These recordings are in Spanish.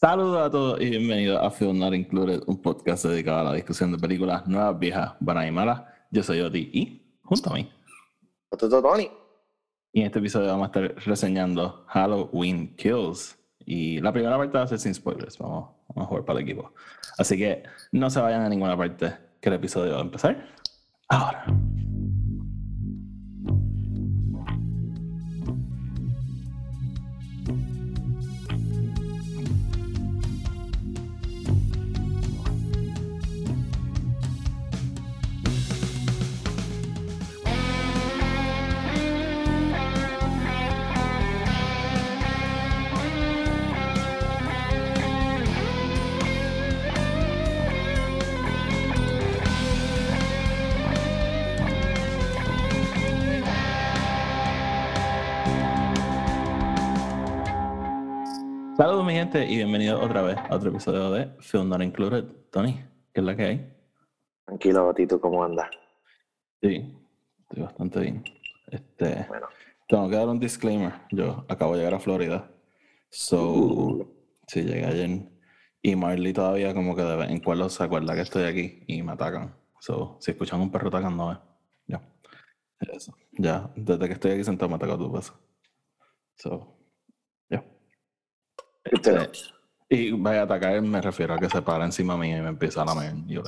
Saludos a todos y bienvenidos a Film Not Included, un podcast dedicado a la discusión de películas nuevas, viejas, buenas y malas. Yo soy Oti y junto a mí. Tony. Y en este episodio vamos a estar reseñando Halloween Kills. Y la primera parte va a ser sin spoilers, vamos, vamos a jugar para el equipo. Así que no se vayan a ninguna parte, que el episodio va a empezar ahora. Gente y bienvenidos otra vez a otro episodio de Film Not Included. Tony, ¿qué es la que hay? Tranquilo, Tito, ¿cómo andas? Sí, estoy bastante bien. Este, bueno. Tengo que dar un disclaimer. Yo acabo de llegar a Florida. So, uh. sí, llegué ayer. Y Marley todavía como que de vez en cuando se acuerda que estoy aquí y me atacan. So, si escuchan un perro atacando, ya. Eso. Ya, desde que estoy aquí sentado me ataca tu peso. So, este, y vaya a atacar, me refiero a que se para encima mío y me empieza a lamer. Yo,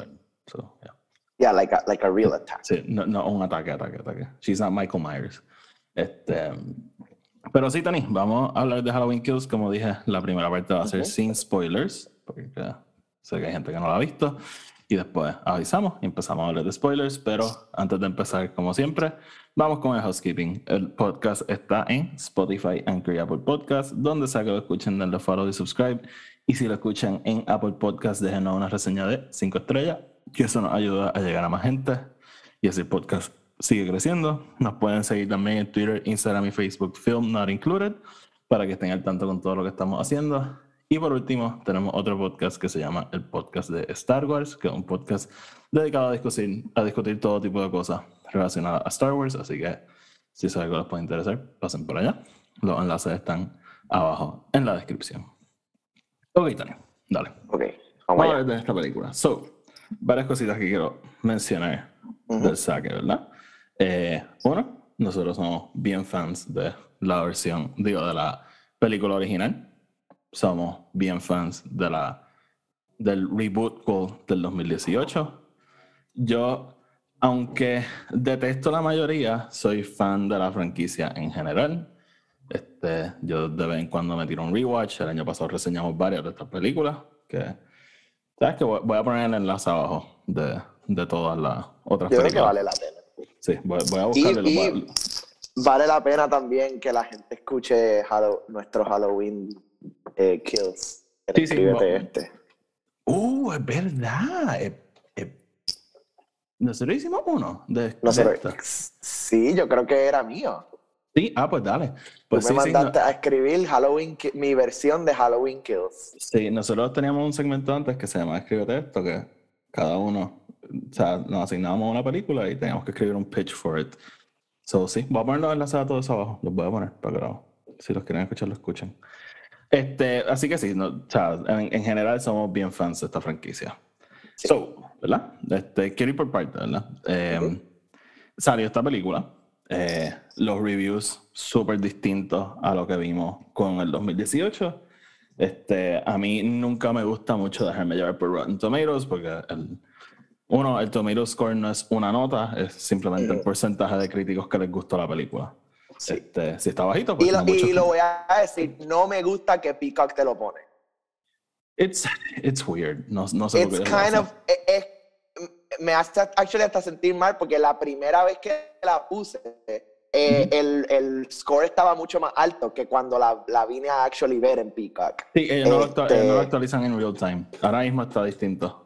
so, yeah. yeah, like a, like a real attack. Sí, no, no un ataque, ataque, ataque. She's not Michael Myers. Este, pero sí, Tony, vamos a hablar de Halloween Kills. Como dije, la primera parte va a ser sin spoilers, porque sé que hay gente que no la ha visto. Y después avisamos y empezamos a hablar de spoilers. Pero antes de empezar, como siempre, vamos con el housekeeping. El podcast está en Spotify, Anchor y Apple Podcast. Donde sea que lo escuchen, denle follow y subscribe. Y si lo escuchan en Apple Podcast, déjenos una reseña de 5 estrellas, que eso nos ayuda a llegar a más gente. Y así el podcast sigue creciendo. Nos pueden seguir también en Twitter, Instagram y Facebook, Film Not Included, para que estén al tanto con todo lo que estamos haciendo. Y por último, tenemos otro podcast que se llama el podcast de Star Wars, que es un podcast dedicado a discutir, a discutir todo tipo de cosas relacionadas a Star Wars. Así que si es algo que les puede interesar, pasen por allá. Los enlaces están abajo en la descripción. Ok, Tania, dale. Ok, vamos, a ver de esta película. So, varias cositas que quiero mencionar del saque, ¿verdad? Eh, uno, nosotros somos bien fans de la versión, digo, de la película original somos bien fans de la, del reboot del 2018. Yo, aunque detesto la mayoría, soy fan de la franquicia en general. Este, yo de vez en cuando me tiro un rewatch. El año pasado reseñamos varias de estas películas. Que, ¿Sabes que voy, a poner el enlace abajo de, de todas las otras yo películas. Creo que vale la pena. Sí, voy, a buscarle. vale la pena también que la gente escuche nuestro Halloween eh, Kills. Sí, sí, este. Uh, es verdad. Eh, eh, nosotros hicimos uno de, Sí, yo creo que era mío. Sí, ah, pues dale. Pues Tú me mandaste a escribir Halloween, mi versión de Halloween Kills. Sí, nosotros teníamos un segmento antes que se llamaba Escríbete esto, que cada uno, o sea, nos asignábamos una película y teníamos que escribir un pitch for it. So, sí, voy a poner los enlaces a todos abajo, los voy a poner para que si los quieren escuchar, lo escuchen. Este, así que sí, no, en, general somos bien fans de esta franquicia. So, ¿verdad? Este, quiero ir por parte, ¿verdad? Eh, salió esta película. Eh, los reviews súper distintos a lo que vimos con el 2018. Este, a mí nunca me gusta mucho dejarme llevar por Rotten Tomatoes porque el, uno, el Tomato Score no es una nota, es simplemente el porcentaje de críticos que les gustó la película. Este, si está bajito, pues. Y, lo, voy a decir, no me gusta que Peacock te lo pone. It's, it's weird. No, no sé it's kind of, es, me hace actually hasta sentir mal porque la primera vez que la puse, eh, el, el, score estaba mucho más alto que cuando la, la, vine a actually ver en Peacock. Sí, ellos no, lo, este no, lo, actualizan en real time. Ahora mismo está distinto.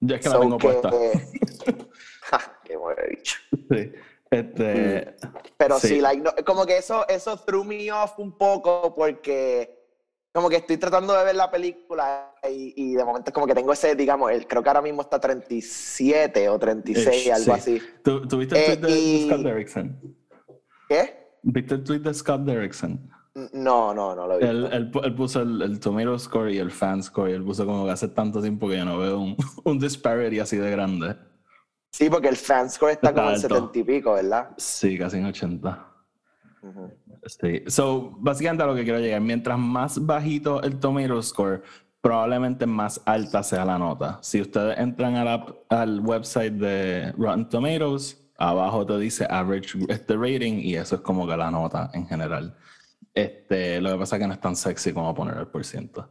Ya es que la tengo puesta. ja, qué bueno dicho. Sí. Este, Pero sí, como que eso, eso threw me off un poco porque como que estoy tratando de ver la película y, y de momento es como que tengo ese, digamos, el, creo que ahora mismo está 37 o 36, algo así. ¿Tú, viste el tweet de, eh, Scott Derrickson? ¿Qué? ¿Viste el tweet de Scott Derrickson? No, no, no lo vi. Él, él, él puso el, el, tomato score y el fan score. Y él puso como que hace tanto tiempo que yo no veo un, un disparity así de grande. Sí, porque el fan score está, está como en 70 y pico, ¿verdad? Sí, casi en 80. Uh -huh. Sí. So, básicamente a lo que quiero llegar, mientras más bajito el tomato score, probablemente más alta sea la nota. Si ustedes entran a la, al website de Rotten Tomatoes, abajo te dice average este rating y eso es como que la nota en general. Este, lo que pasa es que no es tan sexy como poner el por ciento.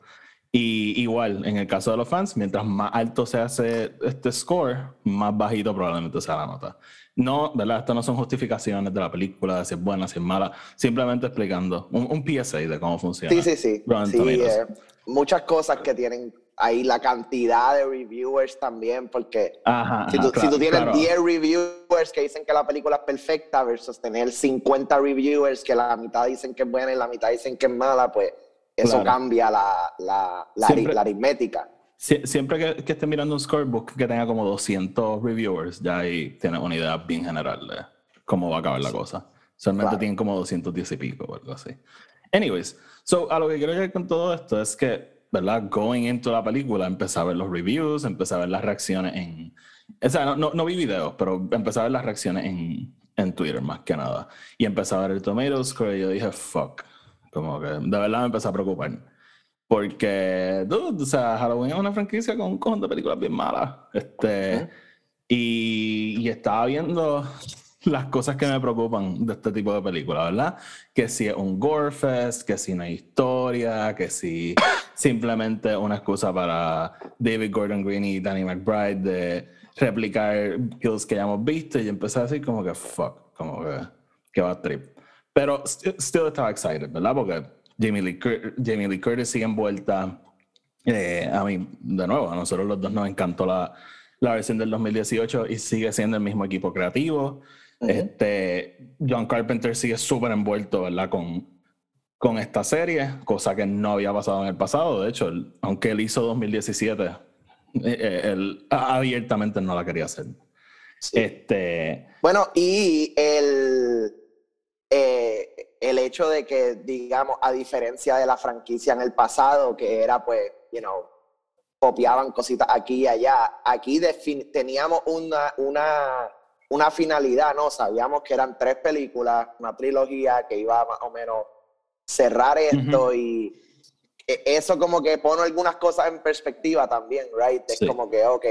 Y igual, en el caso de los fans, mientras más alto se hace este score, más bajito probablemente sea la nota. No, ¿verdad? Esto no son justificaciones de la película, de si es buena, si es mala, simplemente explicando un, un PSA de cómo funciona. Sí, sí, sí. sí eh, muchas cosas que tienen ahí la cantidad de reviewers también, porque ajá, si, tú, ajá, si tú tienes claro. 10 reviewers que dicen que la película es perfecta versus tener 50 reviewers que la mitad dicen que es buena y la mitad dicen que es mala, pues eso Claro. cambia la, la, la, Siempre- la aritmética. Sie- Siempre que, que esté mirando un scorebook que tenga como 200 reviewers, ya ahí tienes una idea bien general de cómo va a acabar la cosa. Solamente Claro. tienen como 210 y pico o algo así. Anyways, so a lo que quiero llegar con todo esto es que, ¿verdad? Going into la película, empecé a ver los reviews, empecé a ver las reacciones en... O sea, no, no, no vi videos, pero empecé a ver las reacciones en, en Twitter más que nada. Y empecé a ver el Tomato Score y yo dije, fuck. Como que de verdad me empecé a preocupar. Porque, dude, o sea, Halloween es una franquicia con un cojón de películas bien malas. Este, y, y estaba viendo las cosas que me preocupan de este tipo de películas, ¿verdad? Que si es un gore fest, que si no hay historia, que si simplemente una excusa para David Gordon Green y Danny McBride de replicar kills que ya hemos visto y empecé a decir como que fuck, como que, que va a trip. Pero st- still estaba excited, ¿verdad? Porque Jamie Lee, Cur- Jamie Lee Curtis sigue envuelta. Eh, a mí, de nuevo, a nosotros los dos nos encantó la, la versión del 2018 y sigue siendo el mismo equipo creativo. Ujú. este, John Carpenter sigue súper envuelto, ¿verdad? Con, con esta serie, cosa que no había pasado en el pasado. De hecho, él- aunque él hizo 2017, eh, eh, él abiertamente no la quería hacer. Sí. Este, Bueno, y el, el hecho de que, digamos, a diferencia de la franquicia en el pasado, que era pues, you know, copiaban cositas aquí y allá, aquí teníamos una, una, una finalidad, ¿no? Sabíamos que eran tres películas, una trilogía que iba más o menos cerrar esto y e- eso como que pone algunas cosas en perspectiva también, right? Es Sí. como que, ok,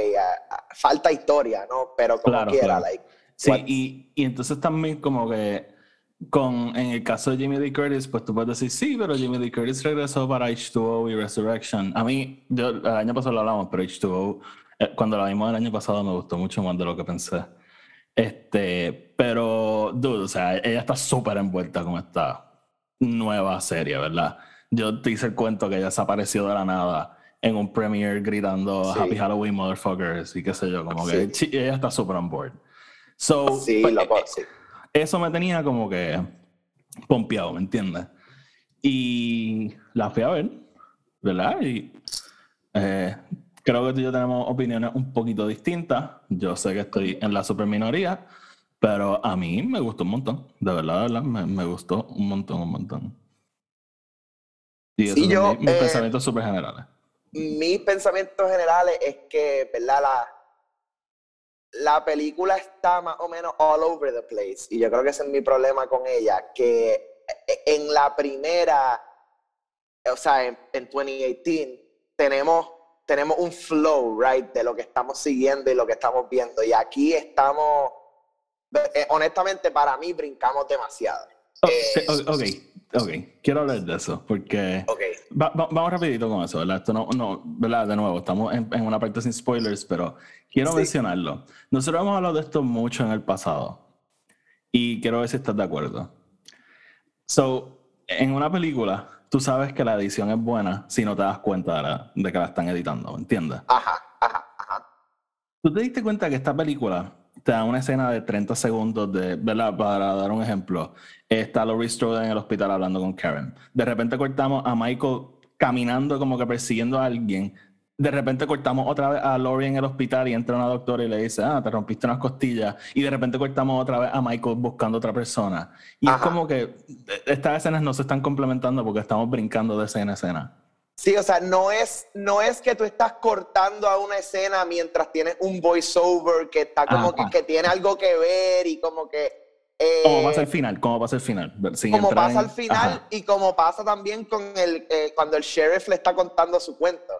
falta historia, ¿no? Pero como Claro, quiera, claro. like, Sí, y entonces también como que con, en el caso de Jimmy Lee Curtis, pues tú puedes decir, sí, pero Jimmy Lee Curtis regresó para H2O y Resurrection. A mí, yo, el año pasado lo hablamos, pero H2O, eh, cuando la vimos el año pasado me gustó mucho más de lo que pensé. Este, pero, dude, o sea, ella está súper envuelta con esta nueva serie, ¿verdad? Yo te hice el cuento que ella desapareció de la nada en un premiere gritando Sí. Happy Halloween, motherfuckers, y qué sé yo, como Sí. que ella está súper on board. So, Sí, pues, loco, eh, sí. Eso me tenía como que pompeado, ¿me entiendes? Y la fui a ver, ¿verdad? Y eh, creo que tú y yo tenemos opiniones un poquito distintas. Yo sé que estoy en la super minoría, pero a mí me gustó un montón. De verdad, de verdad, me, me gustó un montón, un montón. Y esos Sí, yo, mis, mis eh, pensamientos súper generales. Mis pensamientos generales es que, ¿verdad? La, la película está más o menos all over the place. Y yo creo que ese es mi problema con ella, que eh, en la primera, o sea, en, en 2018, tenemos, tenemos un flow, right, de lo que estamos siguiendo y lo que estamos viendo. Y aquí estamos, eh, honestamente, para mí, brincamos demasiado. Oh, eh, ok, ok, quiero hablar de eso, porque... Ok. Va- va- vamos rapidito con eso, ¿verdad? Esto no, no, ¿verdad? De nuevo, estamos en, en una parte sin spoilers, pero quiero Sí. mencionarlo. Nosotros hemos hablado de esto mucho en el pasado y quiero ver si estás de acuerdo. So, en una película, tú sabes que la edición es buena si no te das cuenta de, la- de que la están editando, ¿me entiendes? Ajá, ajá, ajá. ¿Tú te diste cuenta que esta película te da una escena de 30 segundos de, ¿verdad? Para dar un ejemplo, está Laurie Strode en el hospital hablando con Karen. De repente cortamos a Michael caminando como que persiguiendo a alguien de repente cortamos otra vez a Laurie en el hospital y entra una doctora y le dice, ah, te rompiste unas costillas. Y de repente cortamos otra vez a Michael buscando otra persona. Y es como que eh, estas escenas no se están complementando porque estamos brincando de escena a escena. Sí, o sea, no es, no es que tú estás cortando a una escena mientras tienes un voiceover que está como que, que, tiene algo que ver y como que... Eh, como pasa al final, como pasa al final. como pasa al final y como pasa también con el, eh, cuando el sheriff le está contando su cuento.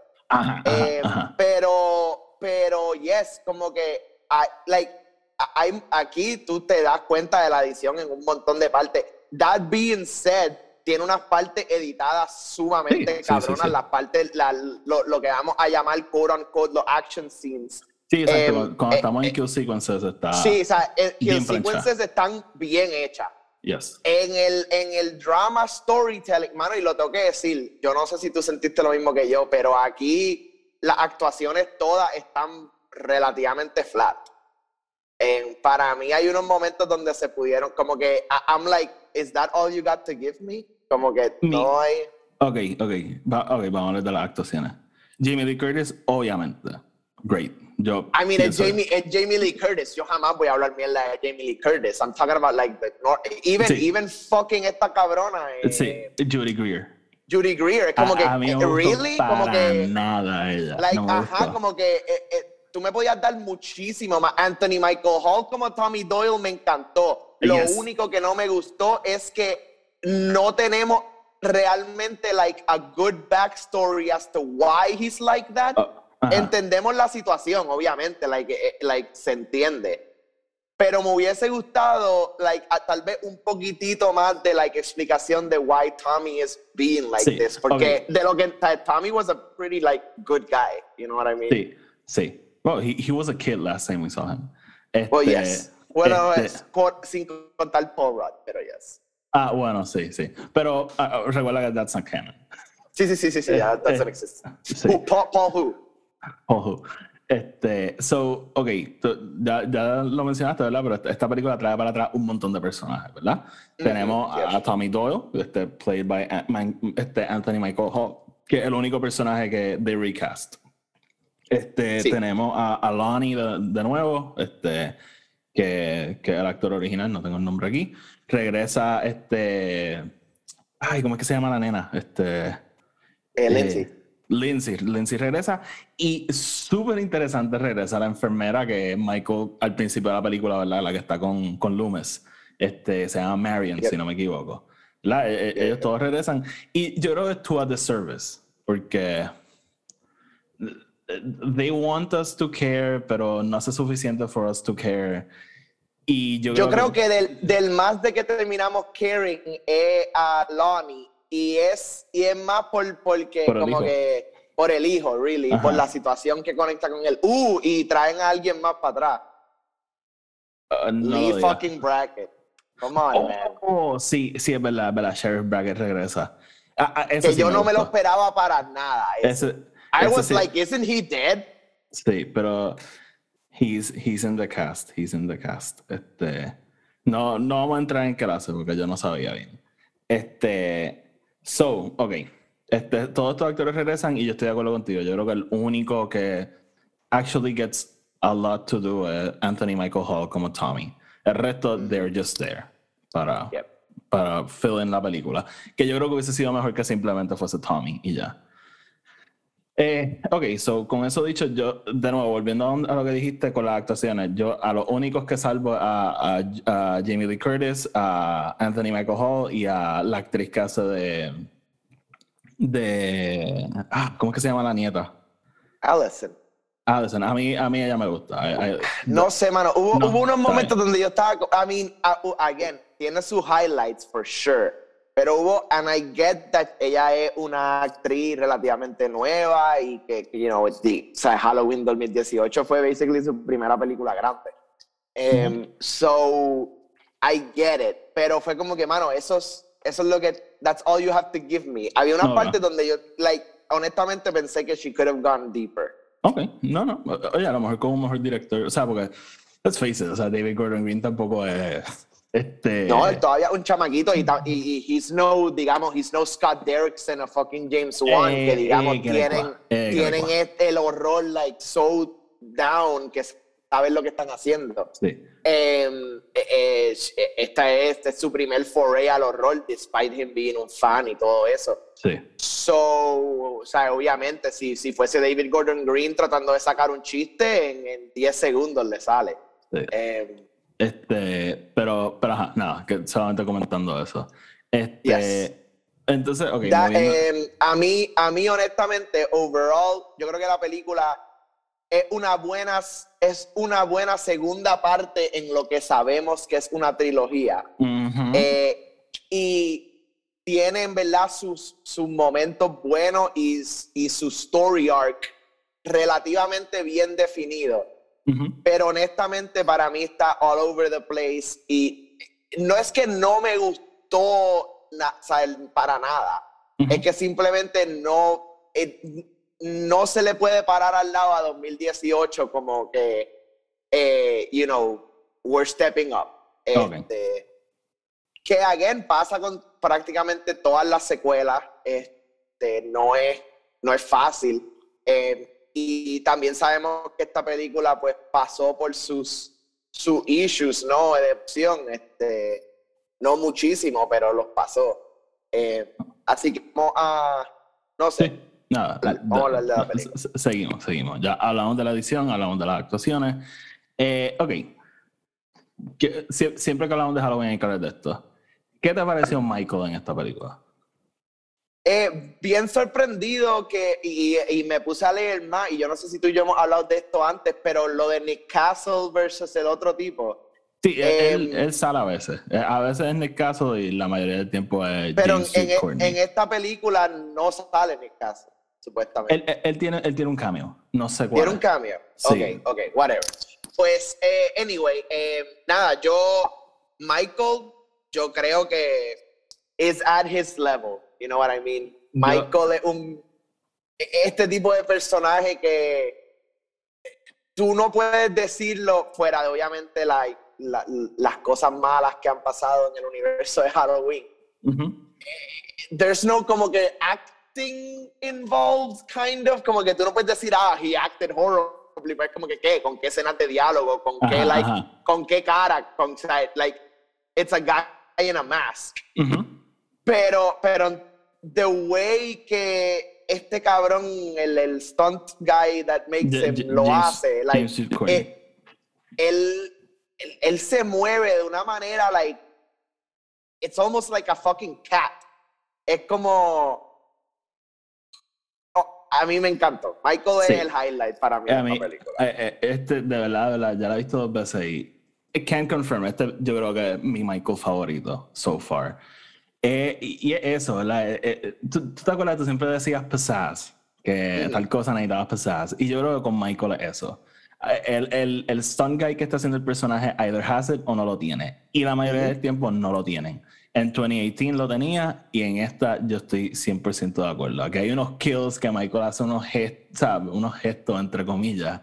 Eh, pero, pero, yes, como que, like, hay, aquí tú te das cuenta de la edición en un montón de partes. That being said, tiene unas partes editadas sumamente cabronas, las partes, lo, lo, que vamos a llamar quote unquote los action scenes. Sí, exacto. Em, Cuando eh, estamos en eh, kill sequences está. Sí, o sea, kill sequences están bien hechas. Yes. En el, en el drama storytelling, mano, y lo tengo que decir, yo no sé si tú sentiste lo mismo que yo, pero aquí las actuaciones todas están relativamente flat. para mí hay unos momentos donde se pudieron, como que, I'm like, is that all you got to give me? Como que no hay... Ok, ok, ok, vamos a hablar de las actuaciones. Jamie Lee Curtis, obviamente, great. Yo I mean, it's Jamie, it's Jamie Lee Curtis. Yo jamás voy a hablar mierda de Jamie Lee Curtis. I'm talking about like the even even fucking esta cabrona. Eh, sí, Judy Greer. Judy Greer, como que a eh, really, como que nada ella. Like, ajá, como que eh, eh, tú me podías dar muchísimo más. Anthony Michael Hall como Tommy Doyle me encantó. Lo único que no me gustó es que no tenemos realmente like a good backstory as to why he's like that. Uh, Entendemos la situación, obviamente, like, eh, like, se entiende. Pero me hubiese gustado, like, tal vez un poquitito más de, like, explicación de why Tommy is being like this. Porque de lo que Tommy was a pretty, like, good guy. You know what I mean? Sí, sí. Well, he, he was a kid last time we saw him. Este, well, yes. Bueno, este, por, sin contar Paul Rudd, pero yes. Ah, bueno, sí, sí. Pero uh, recuerda que that's not canon. Sí, sí, sí, sí, sí. Eh, that doesn't eh, exist. Sí. Who, Paul, Paul who? Ojo. Este, so, ok, ya, ya, lo mencionaste, ¿verdad? Pero esta, película trae para atrás un montón de personajes, ¿verdad? Tenemos a, Tommy Doyle, este, played by este Anthony Michael Hall, que es el único personaje que de recast. Este, Tenemos a, Lonnie de, nuevo, este, que, que es el actor original, no tengo el nombre aquí. Regresa este. Ay, ¿cómo es que se llama la nena? Este. Eh, eh Lindsay, Lindsay regresa y súper interesante regresa la enfermera que Michael al principio de la película, ¿verdad? La que está con, con Loomis. Este, se llama Marion, si no me equivoco. La, e, e, ellos todos regresan y yo creo que es to a service porque they want us to care, pero no hace suficiente for us to care. Y yo, yo creo, que, del, del, más de que terminamos caring es a Lonnie y es, y es más por, porque como que por el hijo, really, por la situación que conecta con él. Uh, y traen a alguien más para atrás. Uh, Lee fucking Brackett. Come on, oh, man. Oh, sí, sí, es verdad, es verdad. Sheriff Brackett regresa. Ah, ah, que yo no me lo esperaba para nada. I was like, isn't he dead? Sí, pero he's, he's in the cast. He's in the cast. Este, no, no vamos a entrar en clase porque yo no sabía bien. Este, So, ok. Este, todos estos actores regresan y yo estoy de acuerdo contigo. Yo creo que el único que actually gets a lot to do es Anthony Michael Hall como Tommy. El resto, they're just there para, para fill in la película. Que yo creo que hubiese sido mejor que simplemente fuese Tommy y ya. Eh, ok, so con eso dicho, yo, de nuevo, volviendo a lo que dijiste con las actuaciones, yo a los únicos que salvo a, a, Jamie Lee Curtis, a Anthony Michael Hall y a la actriz que hace de. de. Ah, ¿Cómo es que se llama la nieta? Allison. Allison, a mí, a mí ella me gusta. no sé, mano. Hubo, hubo unos momentos donde yo estaba. I mean, again, tiene sus highlights for sure pero hubo, and I get that ella es una actriz relativamente nueva y que, you know, the, o sea, Halloween 2018 fue basically su primera película grande. Um, so, I get it. Pero fue como que, mano, eso es, eso es lo que, that's all you have to give me. Había una parte donde yo, like, honestamente pensé que she could have gone deeper. Ok, no, no. Oye, a lo mejor como mejor director, o sea, porque, let's face it, o sea, David Gordon Green tampoco es Este... No, él todavía es un chamaquito y, y, y he's no, digamos, he's no Scott Derrickson o fucking James Wan, Eh, que digamos eh, tienen, eh, tienen este- el horror like so down que saben lo que están haciendo. Sí. Eh, eh, eh, esta es, este es su primer foray al horror, despite him being un fan y todo eso. Sí. So, o sea, obviamente, si, si fuese David Gordon Green tratando de sacar un chiste, en, en 10 segundos le sale. sí. Este, pero, pero ajá, nada, que solamente comentando eso. Este, Yes. entonces, ok, Da- eh, a, mí, a mí, honestamente, overall, yo creo que la película es una buena, es una buena segunda parte en lo que sabemos que es una trilogía. Eh, y tiene en verdad sus, sus momentos buenos y, y su story arc relativamente bien definido. Pero honestamente para mí está all over the place y no es que no me gustó na- o sea, el- para nada. Es que simplemente no, eh, no se le puede parar al lado a 2018 como que, eh, you know, we're stepping up. Este, que, again, pasa con prácticamente todas las secuelas. Este, no, es, no es fácil. Eh, y también sabemos que esta película pues pasó por sus, sus issues, ¿no? De opción. Este, no muchísimo, pero los pasó. Eh, así que vamos a, no sé, Sí, nada. Dale, vamos a hablar de la película. se- Seguimos, seguimos. Ya hablamos de la edición, hablamos de las actuaciones. Eh, ok. Que- siempre que hablamos de Halloween hay que hablar de esto. ¿Qué te pareció Michael en esta película? Eh, bien sorprendido que, y, y me puse a leer más, y yo no sé si tú y yo hemos hablado de esto antes, pero lo de Nick Castle versus el otro tipo. Sí, Eh, él, él sale a veces. Eh, A veces es Nick Castle y la mayoría del tiempo es Pero James en, en- en esta película no sale Nick Castle, supuestamente. Él, él- él tiene, él tiene un cameo. No sé cuál. Tiene un cambio. Sí. Ok, ok, whatever. Pues, eh, anyway, eh, nada, yo, Michael, yo creo que is at his level, you know what I mean? Michael es un, este tipo de personaje que tú no puedes decirlo fuera de, obviamente, like, la- las cosas malas que han pasado en el universo de Halloween. Ujú. There's no como que acting involved, kind of, como que tú no puedes decir, ah, he acted horribly, pero es como que, ¿qué? ¿Con qué escenas de diálogo? ¿Con qué, Ajá, like, ajá. con qué cara? Con, like, it's a guy in a mask. Ujú. Pero, pero, the way que este cabrón, el, el stunt guy that makes Ja- him, lo James- hace, like, eh, él, él, él se mueve de una manera, like, it's almost like a fucking cat. Es como, Oh, a mí me encantó. Michael Sí. es el highlight para mí de esta película. eh, eh, este, de verdad, de verdad, ya la he visto dos veces y I can confirm, este yo creo que es mi Michael favorito so far. Eh, y, y es eso, ¿verdad? Eh, eh, ¿tú, tú te acuerdas? Tú siempre decías pizzazz, que Ujú. tal cosa necesitabas pizzazz. Y yo creo que con Michael es eso. Eh, El, el, el stunt guy que está haciendo el personaje either has it o no lo tiene. Y la mayoría Ujú. del tiempo no lo tienen. En 2018 lo tenía y en esta yo estoy 100% de acuerdo. Aquí hay unos kills que Michael hace unos gestos, unos gestos entre comillas.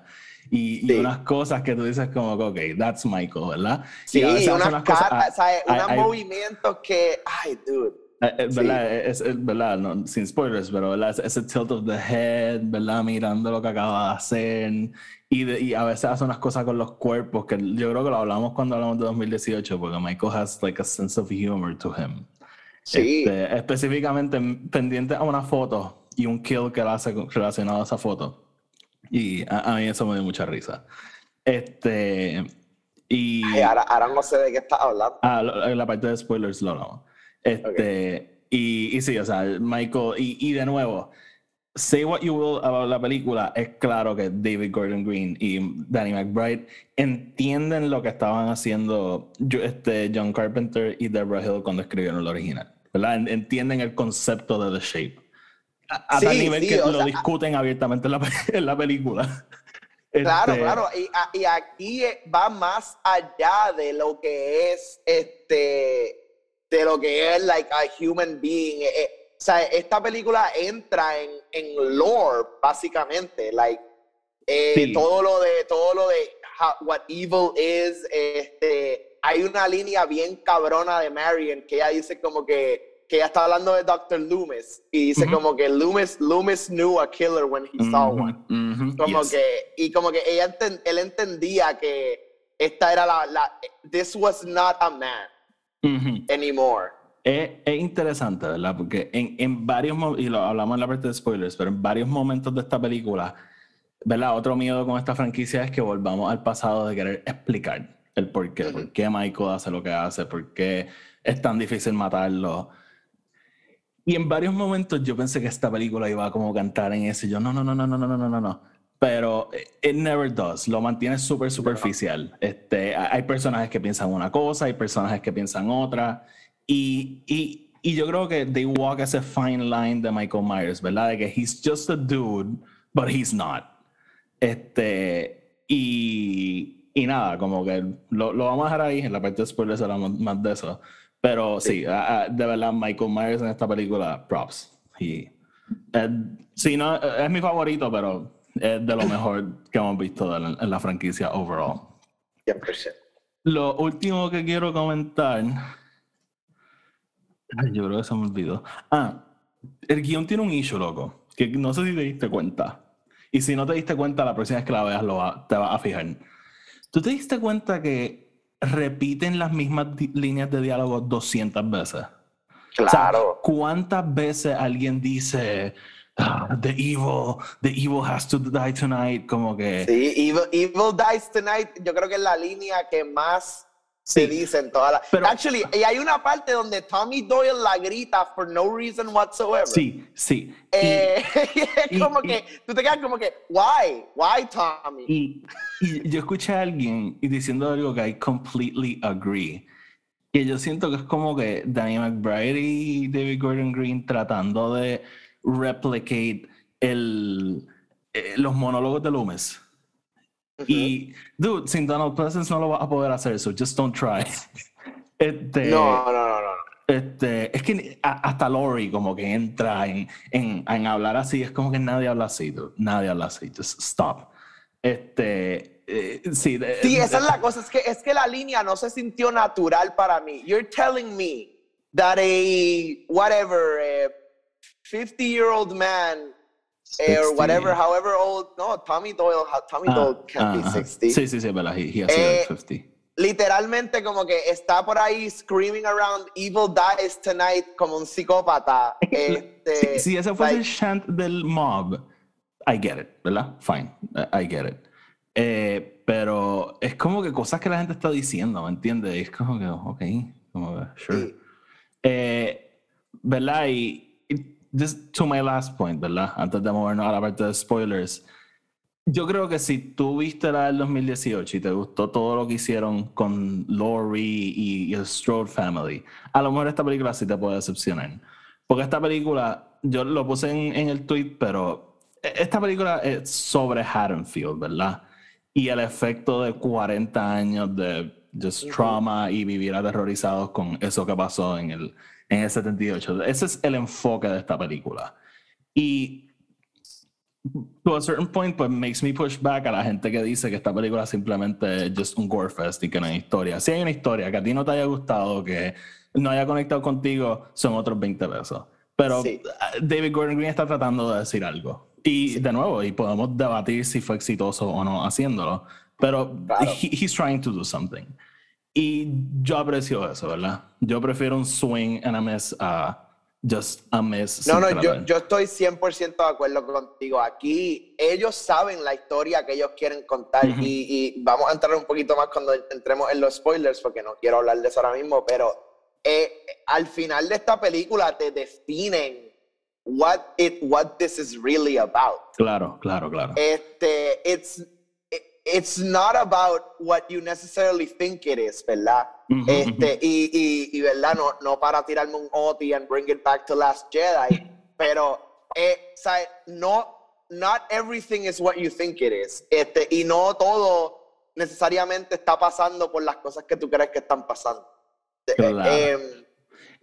Y, y Sí. unas cosas que tú dices como, que, ok, that's Michael, ¿verdad? Sí, y a veces hace unas cosas- caras, ¿sabes? unos movimientos que, ay, dude. eh, eh, Sí. ¿verdad? Es, es- ¿verdad? No, sin spoilers, pero ¿verdad? Ese- ese tilt of the head, ¿verdad? Mirando lo que acaba de hacer. Y, de- y a veces hace unas cosas con los cuerpos que yo creo que lo hablamos cuando hablamos de 2018, porque Michael has like a sense of humor to him. Sí. Este, específicamente pendiente a una foto y un kill que él hace relacionado a esa foto. Y a, a mí eso me dio mucha risa. Este. Y. Ay, ahora, ahora no sé de qué estás hablando. Ah, lo- en la parte de spoilers lo hablamos. Este, y, y sí, o sea, Michael, y, y de nuevo, say what you will about la película, es claro que David Gordon Green y Danny McBride entienden lo que estaban haciendo este, John Carpenter y Deborah Hill cuando escribieron el original. ¿verdad? En- Entienden el concepto de The Shape. A, a tal Sí, nivel sí, que lo sea, discuten abiertamente en la, en la película. Claro, Este, claro. Y, y aquí eh, va más allá de lo que es este de lo que es like a human being. Eh, eh, o sea, esta película entra en, en lore, básicamente. Like, eh, Sí. todo lo de, todo lo de how- what evil is, este, hay una línea bien cabrona de Marion que ella dice como que, que ella está hablando de Dr. Loomis y dice como que Loomis, Loomis knew a killer when he saw one. Como que, y como que ella él entendía que esta era la, la, this was not a man anymore. Es, es, interesante, ¿verdad? Porque en, en varios, y lo hablamos en la parte de spoilers, pero en varios momentos de esta película, ¿verdad? Otro miedo con esta franquicia es que volvamos al pasado de querer explicar el por qué, por qué Michael hace lo que hace, por qué es tan difícil matarlo. Y en varios momentos yo pensé que esta película iba a como cantar en ese, yo no, no, no, no, no, no, no, no, no. Pero it never does, lo mantiene súper superficial. Este, hay personajes que piensan una cosa, hay personajes que piensan otra. Y, y, y yo creo que they walk a fine line de Michael Myers, ¿verdad? De que he's just a dude, but he's not. Este, y, y nada, como que lo, lo, vamos a dejar ahí, en la parte de spoilers hablamos más de eso. Pero sí, de verdad, Michael Myers en esta película, props. Y, eh, sí, no, es mi favorito, pero es de lo mejor que hemos visto en la franquicia overall. 100%. Lo último que quiero comentar Ay, yo creo que se me olvidó. Ah, el guion tiene un issue, loco, que no sé si te diste cuenta. Y si no te diste cuenta, la próxima vez que la veas lo te vas a fijar. ¿Tú te diste cuenta que repiten las mismas líneas de diálogo 200 veces? Claro. ¿Cuántas veces alguien dice, ah, the evil, the evil has to die tonight? Como que... Sí, evil, evil dies tonight, yo creo que es la línea que más se dicen todas las. Pero, Actually, y hay una parte donde Tommy Doyle la grita for no reason whatsoever. Sí, sí. Eh, y, como que tú te quedas como que, why, why Tommy. Y, yo escuché a alguien diciendo algo que I completely agree. Y yo siento que es como que Danny McBride y David Gordon Green tratando de replicate el, eh, los monólogos de Loomis. Y, dude, sin Donald Pleasence no lo vas a poder hacer, so just don't try. Este, no, no, no, no. Este, es que hasta Lori como que entra en, en, en, hablar así, es como que nadie habla así, dude. Nadie habla así, just stop. Este, eh, sí, sí, esa es la cosa, es que, es que la línea no se sintió natural para mí. You're telling me that a, whatever, 50-year-old man eh, or whatever, however old. No, Tommy Doyle, Tommy ah, Doyle can't be 60. Sí, sí, sí, verdad. He, he has eh, 50. Literalmente como que está por ahí screaming around evil dies tonight como un psicópata. este, si, ese fuese el chant del mob, I get it, ¿verdad? Fine, I get it. Eh, pero es como que cosas que la gente está diciendo, ¿me entiendes? Es como que, ok, como que, sure. Eh, ¿Verdad? Y just to my last point, ¿verdad? Antes de movernos a la parte de spoilers. Yo creo que si tú viste la del 2018 y te gustó todo lo que hicieron con Laurie y, el Strode Family, a lo mejor esta película sí te puede decepcionar. Porque esta película, yo lo puse en, el tweet, pero e, esta película es sobre Haddonfield, ¿verdad? Y el efecto de 40 años de just trauma y vivir aterrorizados con eso que pasó en el, en el 78. Ese es el enfoque de esta película. Y to a certain point, pues makes me push back a la gente que dice que esta película simplemente es just un gore fest y que no hay historia. Si hay una historia que a ti no te haya gustado, que no haya conectado contigo, son otros 20 pesos. Pero David Gordon Green está tratando de decir algo. Y de nuevo, y podemos debatir si fue exitoso o no haciéndolo. Pero he's trying to do something. Y yo aprecio eso, ¿verdad? Yo prefiero un swing en a mes a just a mes. No, no, yo, yo, estoy 100% de acuerdo contigo. Aquí ellos saben la historia que ellos quieren contar y, y, vamos a entrar un poquito más cuando entremos en los spoilers porque no quiero hablar de eso ahora mismo, pero eh, al final de esta película te definen what it what this is really about. Claro, claro, claro. Este, it's it's not about what you necessarily think it is, ¿verdad? este, y, y, y, ¿verdad? No, no para tirarme un OTI and bring it back to Last Jedi, pero, eh, o no, not everything is what you think it is. Este, y no todo necesariamente está pasando por las cosas que tú crees que están pasando. Claro. Eh,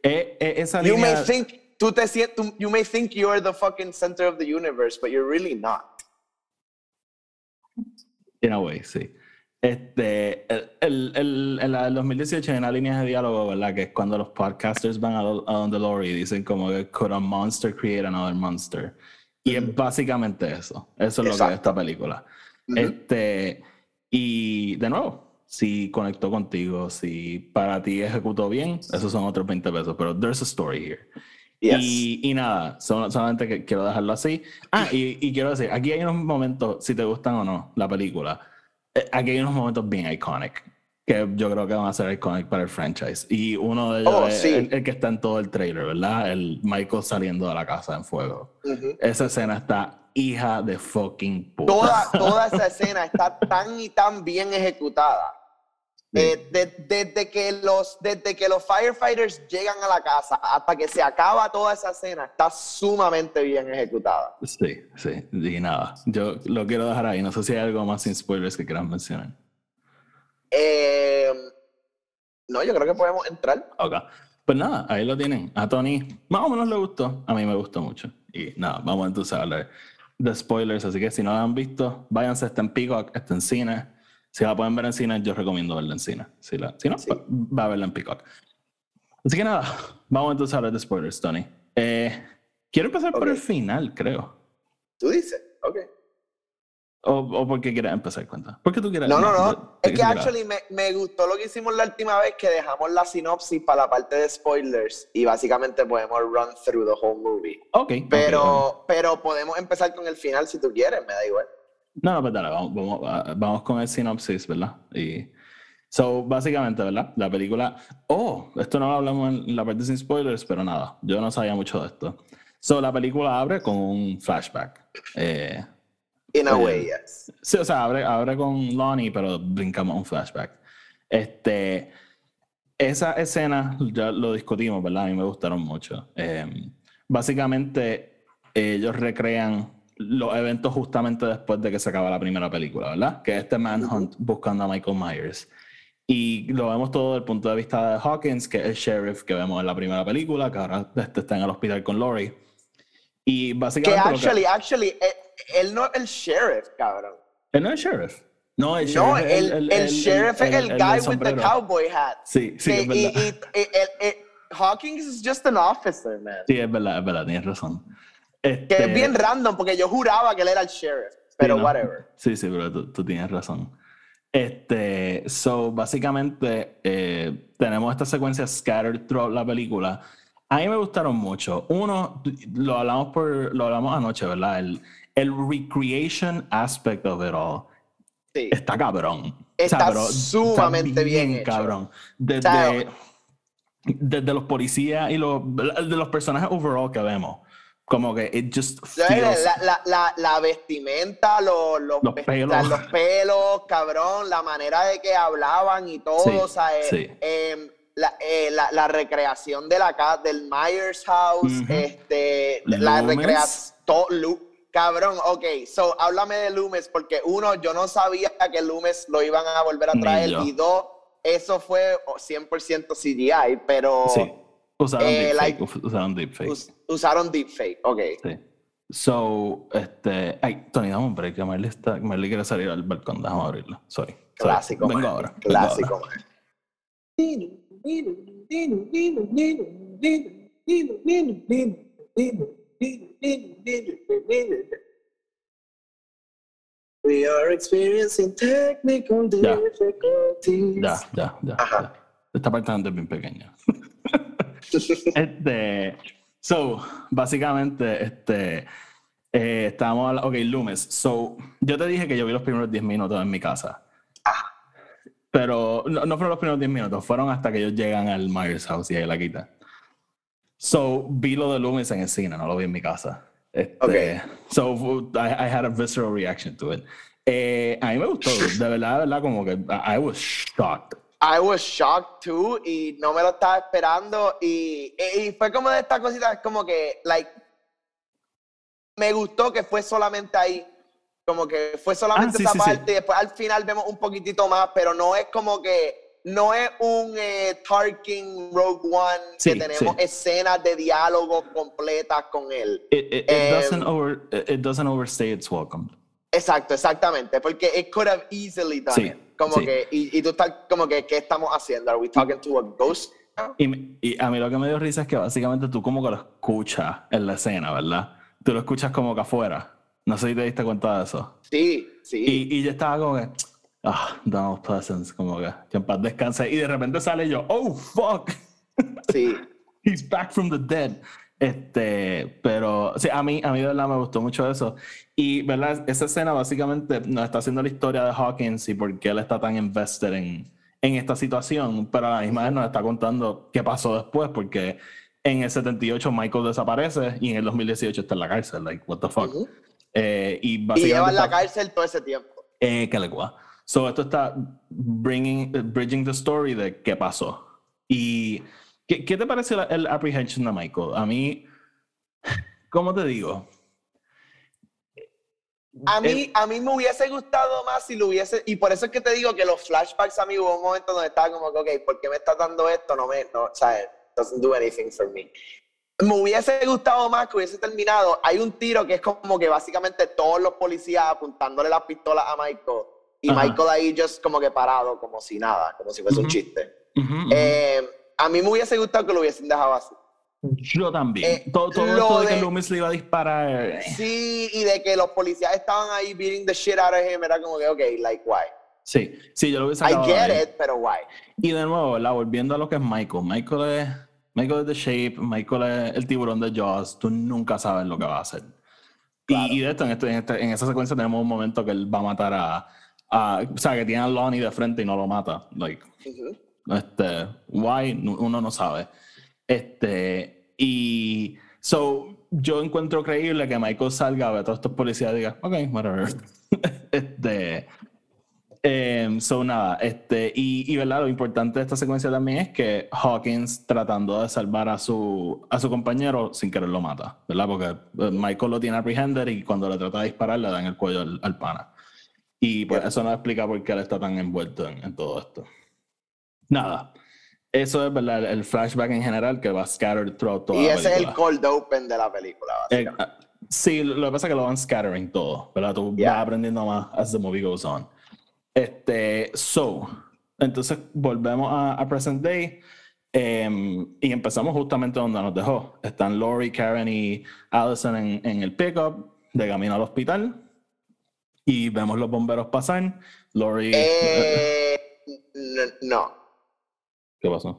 eh, eh, esa you may think, tú te sientes, you may think you're the fucking center of the universe, but you're really not. In a way, sí. Este, el, el, el, en la del 2018 hay una línea de diálogo, ¿verdad? Que es cuando los podcasters van a, a donde Lori y dicen como que could a monster create another monster? Y es básicamente eso. Eso es lo que es esta película. Este, y de nuevo, si conectó contigo, si para ti ejecutó bien, esos son otros 20 pesos, pero there's a story here. Y, y, nada, solamente que quiero dejarlo así. Ah, y, y, quiero decir, aquí hay unos momentos, si te gustan o no, la película, eh, aquí hay unos momentos bien iconic, que yo creo que van a ser iconic para el franchise. Y uno de ellos oh, es el, que está en todo el trailer, ¿verdad? El Michael saliendo de la casa en fuego. Esa escena está hija de fucking puta. Toda, toda esa escena está tan y tan bien ejecutada eh, desde, que los, desde que los firefighters llegan a la casa hasta que se acaba toda esa escena, está sumamente bien ejecutada. Sí, sí, y nada, yo lo quiero dejar ahí. No sé si hay algo más sin spoilers que quieran mencionar. Eh, no, yo creo que podemos entrar. Ok. Pues nada, ahí lo tienen. A Tony más o menos le gustó. A mí me gustó mucho. Y nada, vamos entonces a hablar de spoilers. Así que si no lo han visto, váyanse, está en Peacock, está en cine si la pueden ver en cine, yo recomiendo verla en cine. Si, la, si no, pues, va a verla en Peacock. Así que nada, vamos entonces a hablar de spoilers, Tony. Eh, quiero empezar por el final, creo. ¿Tú dices? Ok. O, o por qué quieres empezar, cuenta. ¿Por qué tú quieres? No, no, no. Es que actually me, me, gustó lo que hicimos la última vez, que dejamos la sinopsis para la parte de spoilers y básicamente podemos run through the whole movie. Ok. Pero, pero podemos empezar con el final si tú quieres, me da igual. No, no, pues dale, vamos, vamos, con el sinopsis, ¿verdad? Y, so, básicamente, ¿verdad? La película. Oh, esto no lo hablamos en la parte sin spoilers, pero nada, yo no sabía mucho de esto. So, la película abre con un flashback. Eh, In a way, eh, yes. Sí, o sea, abre, abre con Lonnie, pero brincamos un flashback. Este. Esa escena ya lo discutimos, ¿verdad? A mí me gustaron mucho. Eh, básicamente, ellos recrean los eventos justamente después de que se acaba la primera película, ¿verdad? Que es este Manhunt buscando a Michael Myers. Y lo vemos todo desde el punto de vista de Hawkins, que es el sheriff que vemos en la primera película, que ahora este está en el hospital con Lori. Y básicamente. Que actually, actually, eh, él, no es el sheriff, cabrón. Él no es el sheriff. No, el, no, el, el, el, sheriff es el, guy with the cowboy hat. Sí, sí, es verdad. Y, y, Hawkins is just an officer, man. Sí, es verdad, es verdad, tienes razón. Que es este, bien random, porque yo juraba que él era el sheriff, pero whatever. Sí, sí, pero tú, tienes razón. Este, so, básicamente, eh, tenemos esta secuencia scattered throughout la película. A mí me gustaron mucho. Uno, lo hablamos, por, lo hablamos anoche, ¿verdad? El, el recreation aspect of it all. Sí. Está cabrón. Está sumamente bien, cabrón. Desde, desde los policías y los, de los personajes overall que vemos como que it just feels... la, la, la, vestimenta, los, los, pelos. los, pelos. cabrón, la manera de que hablaban y todo, o sea, eh, em, eh, la, recreación de la del Myers House, este, la recreación, cabrón, ok, so háblame de Loomis, porque uno, yo no sabía que Loomis lo iban a volver a traer, y dos, eso fue 100% CGI, pero... Usaron eh, deepfake. usaron deepfake. Usaron deepfake, ok. Sí. So, este. Ay, Tony, dame un break. Marley, está, Marley quiere salir al balcón. Déjame abrirlo. Sorry. Clásico. Vengo ahora. Clásico, man. We are experiencing technical difficulties. Ya, ya, ya. ya. Esta parte es bien pequeña. este, so, básicamente, este, eh, estábamos hablando, ok, Loomis. So, yo te dije que yo vi los primeros 10 minutos en mi casa. Ah. Pero no, fueron los primeros 10 minutos, fueron hasta que ellos llegan al Myers House y ahí la quitan. So, vi lo de Loomis en el cine, no lo vi en mi casa. Este, okay. So, I, I, had a visceral reaction to it. Eh, a mí me gustó, de verdad, de verdad, como que I was shocked. I was shocked too y no me lo estaba esperando y, y fue como de esta cosita, como que, like, me gustó que fue solamente ahí, como que fue solamente ah, esa parte y después al final vemos un poquitito más, pero no es como que, no es un eh, Tarkin Rogue One que tenemos escenas de diálogo completas con él. It, it, doesn't, em, over, it doesn't overstay its welcome. Exacto, exactamente, porque it could have easily done it. Como que, y, y, tú estás como que, ¿qué estamos haciendo? ¿Are we talking to a ghost? Y, y, a mí lo que me dio risa es que básicamente tú como que lo escuchas en la escena, ¿verdad? Tú lo escuchas como que afuera. No sé si te diste cuenta de eso. Sí, sí. Y, y yo estaba como que, ah, Donald Pleasance, como que, que en paz descanse. Y de repente sale yo, oh, fuck. Sí. He's back from the dead. Este, pero sí, a mí, a mí de verdad me gustó mucho eso. Y, ¿verdad? Esa escena básicamente nos está haciendo la historia de Hawkins y por qué él está tan invested en, en esta situación, pero a la misma vez nos está contando qué pasó después, porque en el 78 Michael desaparece y en el 2018 está en la cárcel. Like, what the fuck. eh, y, básicamente y lleva en la cárcel todo ese tiempo. Eh, que le So, esto está bringing, bridging the story de qué pasó. Y ¿Qué, te parece el, apprehension de Michael? A mí, ¿cómo te digo? A mí, a mí me hubiese gustado más si lo hubiese, y por eso es que te digo que los flashbacks a mí hubo un momento donde estaba como que, ok, ¿por qué me estás dando esto? No me, no, sea, doesn't do anything for me. Me hubiese gustado más que hubiese terminado. Hay un tiro que es como que básicamente todos los policías apuntándole las pistolas a Michael y Michael ahí just como que parado, como si nada, como si fuese un chiste. eh, a mí me hubiese gustado que lo hubiesen dejado así. Yo también. Eh, todo, todo esto de, que Loomis le iba a disparar. Sí, y de que los policías estaban ahí beating the shit out of him, era como que, ok, like, why? Sí, sí, yo lo hubiese I get it, pero why? Y de nuevo, ¿verdad? volviendo a lo que es Michael. Michael es, Michael es The Shape, Michael es el tiburón de Jaws. Tú nunca sabes lo que va a hacer. Y, de esto en, este, este, en, esa secuencia tenemos un momento que él va a matar a, a, o sea, que tiene a Lonnie de frente y no lo mata. Like, este, why, uno no sabe. Este, y so, yo encuentro creíble que Michael salga a ver a todos estos policías y diga, ok, whatever. este, um, so nada, este, y, y verdad, lo importante de esta secuencia también es que Hawkins tratando de salvar a su, a su compañero sin querer lo mata, ¿verdad? Porque eh, Michael lo tiene apprehended y cuando le trata de disparar le dan el cuello al, pana. Y pues eso no explica por qué él está tan envuelto en todo esto nada. Eso es verdad, el flashback en general que va scattered throughout toda y la ese es el cold open de la película, eh, básicamente. sí, lo que pasa es que lo van scattering todo, ¿verdad? Tú vas aprendiendo más as the movie goes on. Este, so, entonces volvemos a, present day em, y empezamos justamente donde nos dejó. Están Lori, Karen y Allison en, en el pickup de camino al hospital y vemos los bomberos pasar. Lori. Eh, no. ¿Qué pasó?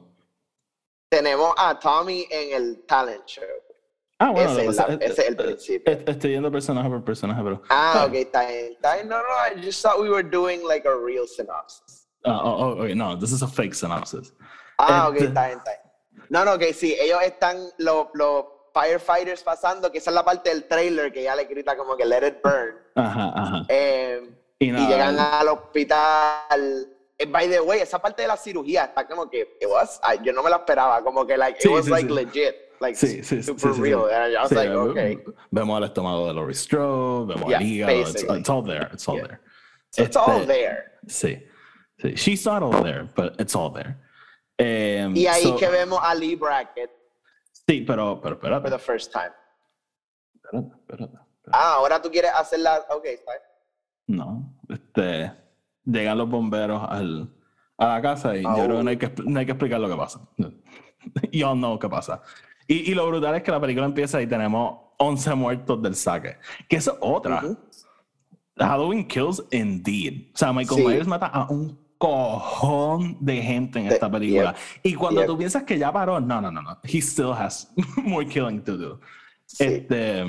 Tenemos a Tommy en el talent show. Ah, bueno, ese, es, la, ese es el principio. Estoy yendo personaje por personaje, pero. Ah, ok, está bien. No, no, I just thought we were doing like a real synopsis. Uh, oh, oh, okay, no, this is a fake synopsis. Ah, ok, este está bien, está bien. No, no, que sí, ellos están, los, los firefighters pasando, que esa es la parte del trailer que ya le grita como que let it burn. Ajá, ajá. Eh, y, y, llegan al hospital eh, by the way, esa parte de la cirugía está como que, it was, yo no me la esperaba, como que, like, it was, like, legit. Like, super real. And I was like, okay. Vemos el estómago de Laurie Strode, vemos yeah, el hígado, it's, it's, all there, it's all there. it's all este, there. Sí, sí. She's not all there, but it's all there. Um, y ahí so, que vemos a Lee Brackett. Sí, pero, pero espérate. For the first time. Espérate, espérate. espérate. Ah, ahora tú quieres hacerla, ok, está No, este llegan los bomberos al, a la casa y yo creo que no hay que, no hay que explicar lo que pasa. Yo no qué pasa. Y, y, lo brutal es que la película empieza y tenemos 11 muertos del saque. Que es otra. Halloween Kills Indeed. O sea, Michael Myers mata a un cojón de gente en esta película. y cuando tú piensas que ya paró, no, no, no, no. He still has more killing to do. Sí, este,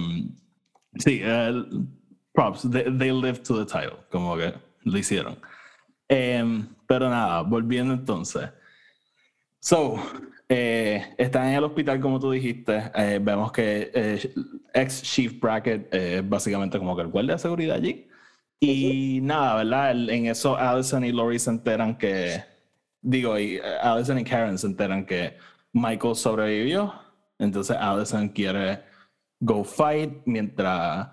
sí props. They, they live to the title. Como que lo hicieron. Em, pero nada, volviendo entonces. So, eh, están en el hospital, como tú dijiste. Eh, vemos que eh, ex Chief Brackett es básicamente como que el guardia de seguridad allí. Y nada, ¿verdad? en eso, Allison y Lori se enteran que. Digo, y Allison y Karen se enteran que Michael sobrevivió. Entonces, Allison quiere go fight mientras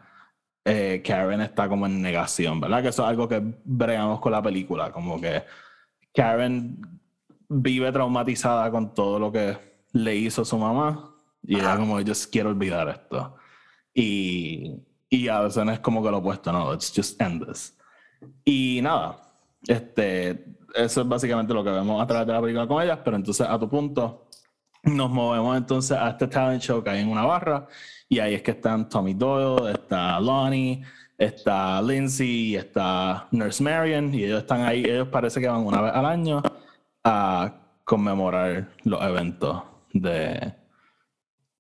eh, Karen está como en negación, ¿verdad? Que eso es algo que bregamos con la película, como que Karen vive traumatizada con todo lo que le hizo su mamá y ella como, yo quiero olvidar esto. Y, y a veces es como que lo opuesto, no, let's just end this. Y nada, Este, eso es básicamente lo que vemos a través de la película con ellas, pero entonces a tu punto, nos movemos entonces a este talent show que hay en una barra y ahí es que están Tommy Doyle, está Lonnie, está Lindsay, está Nurse Marion y ellos están ahí, ellos parece que van una vez al año a conmemorar los eventos de,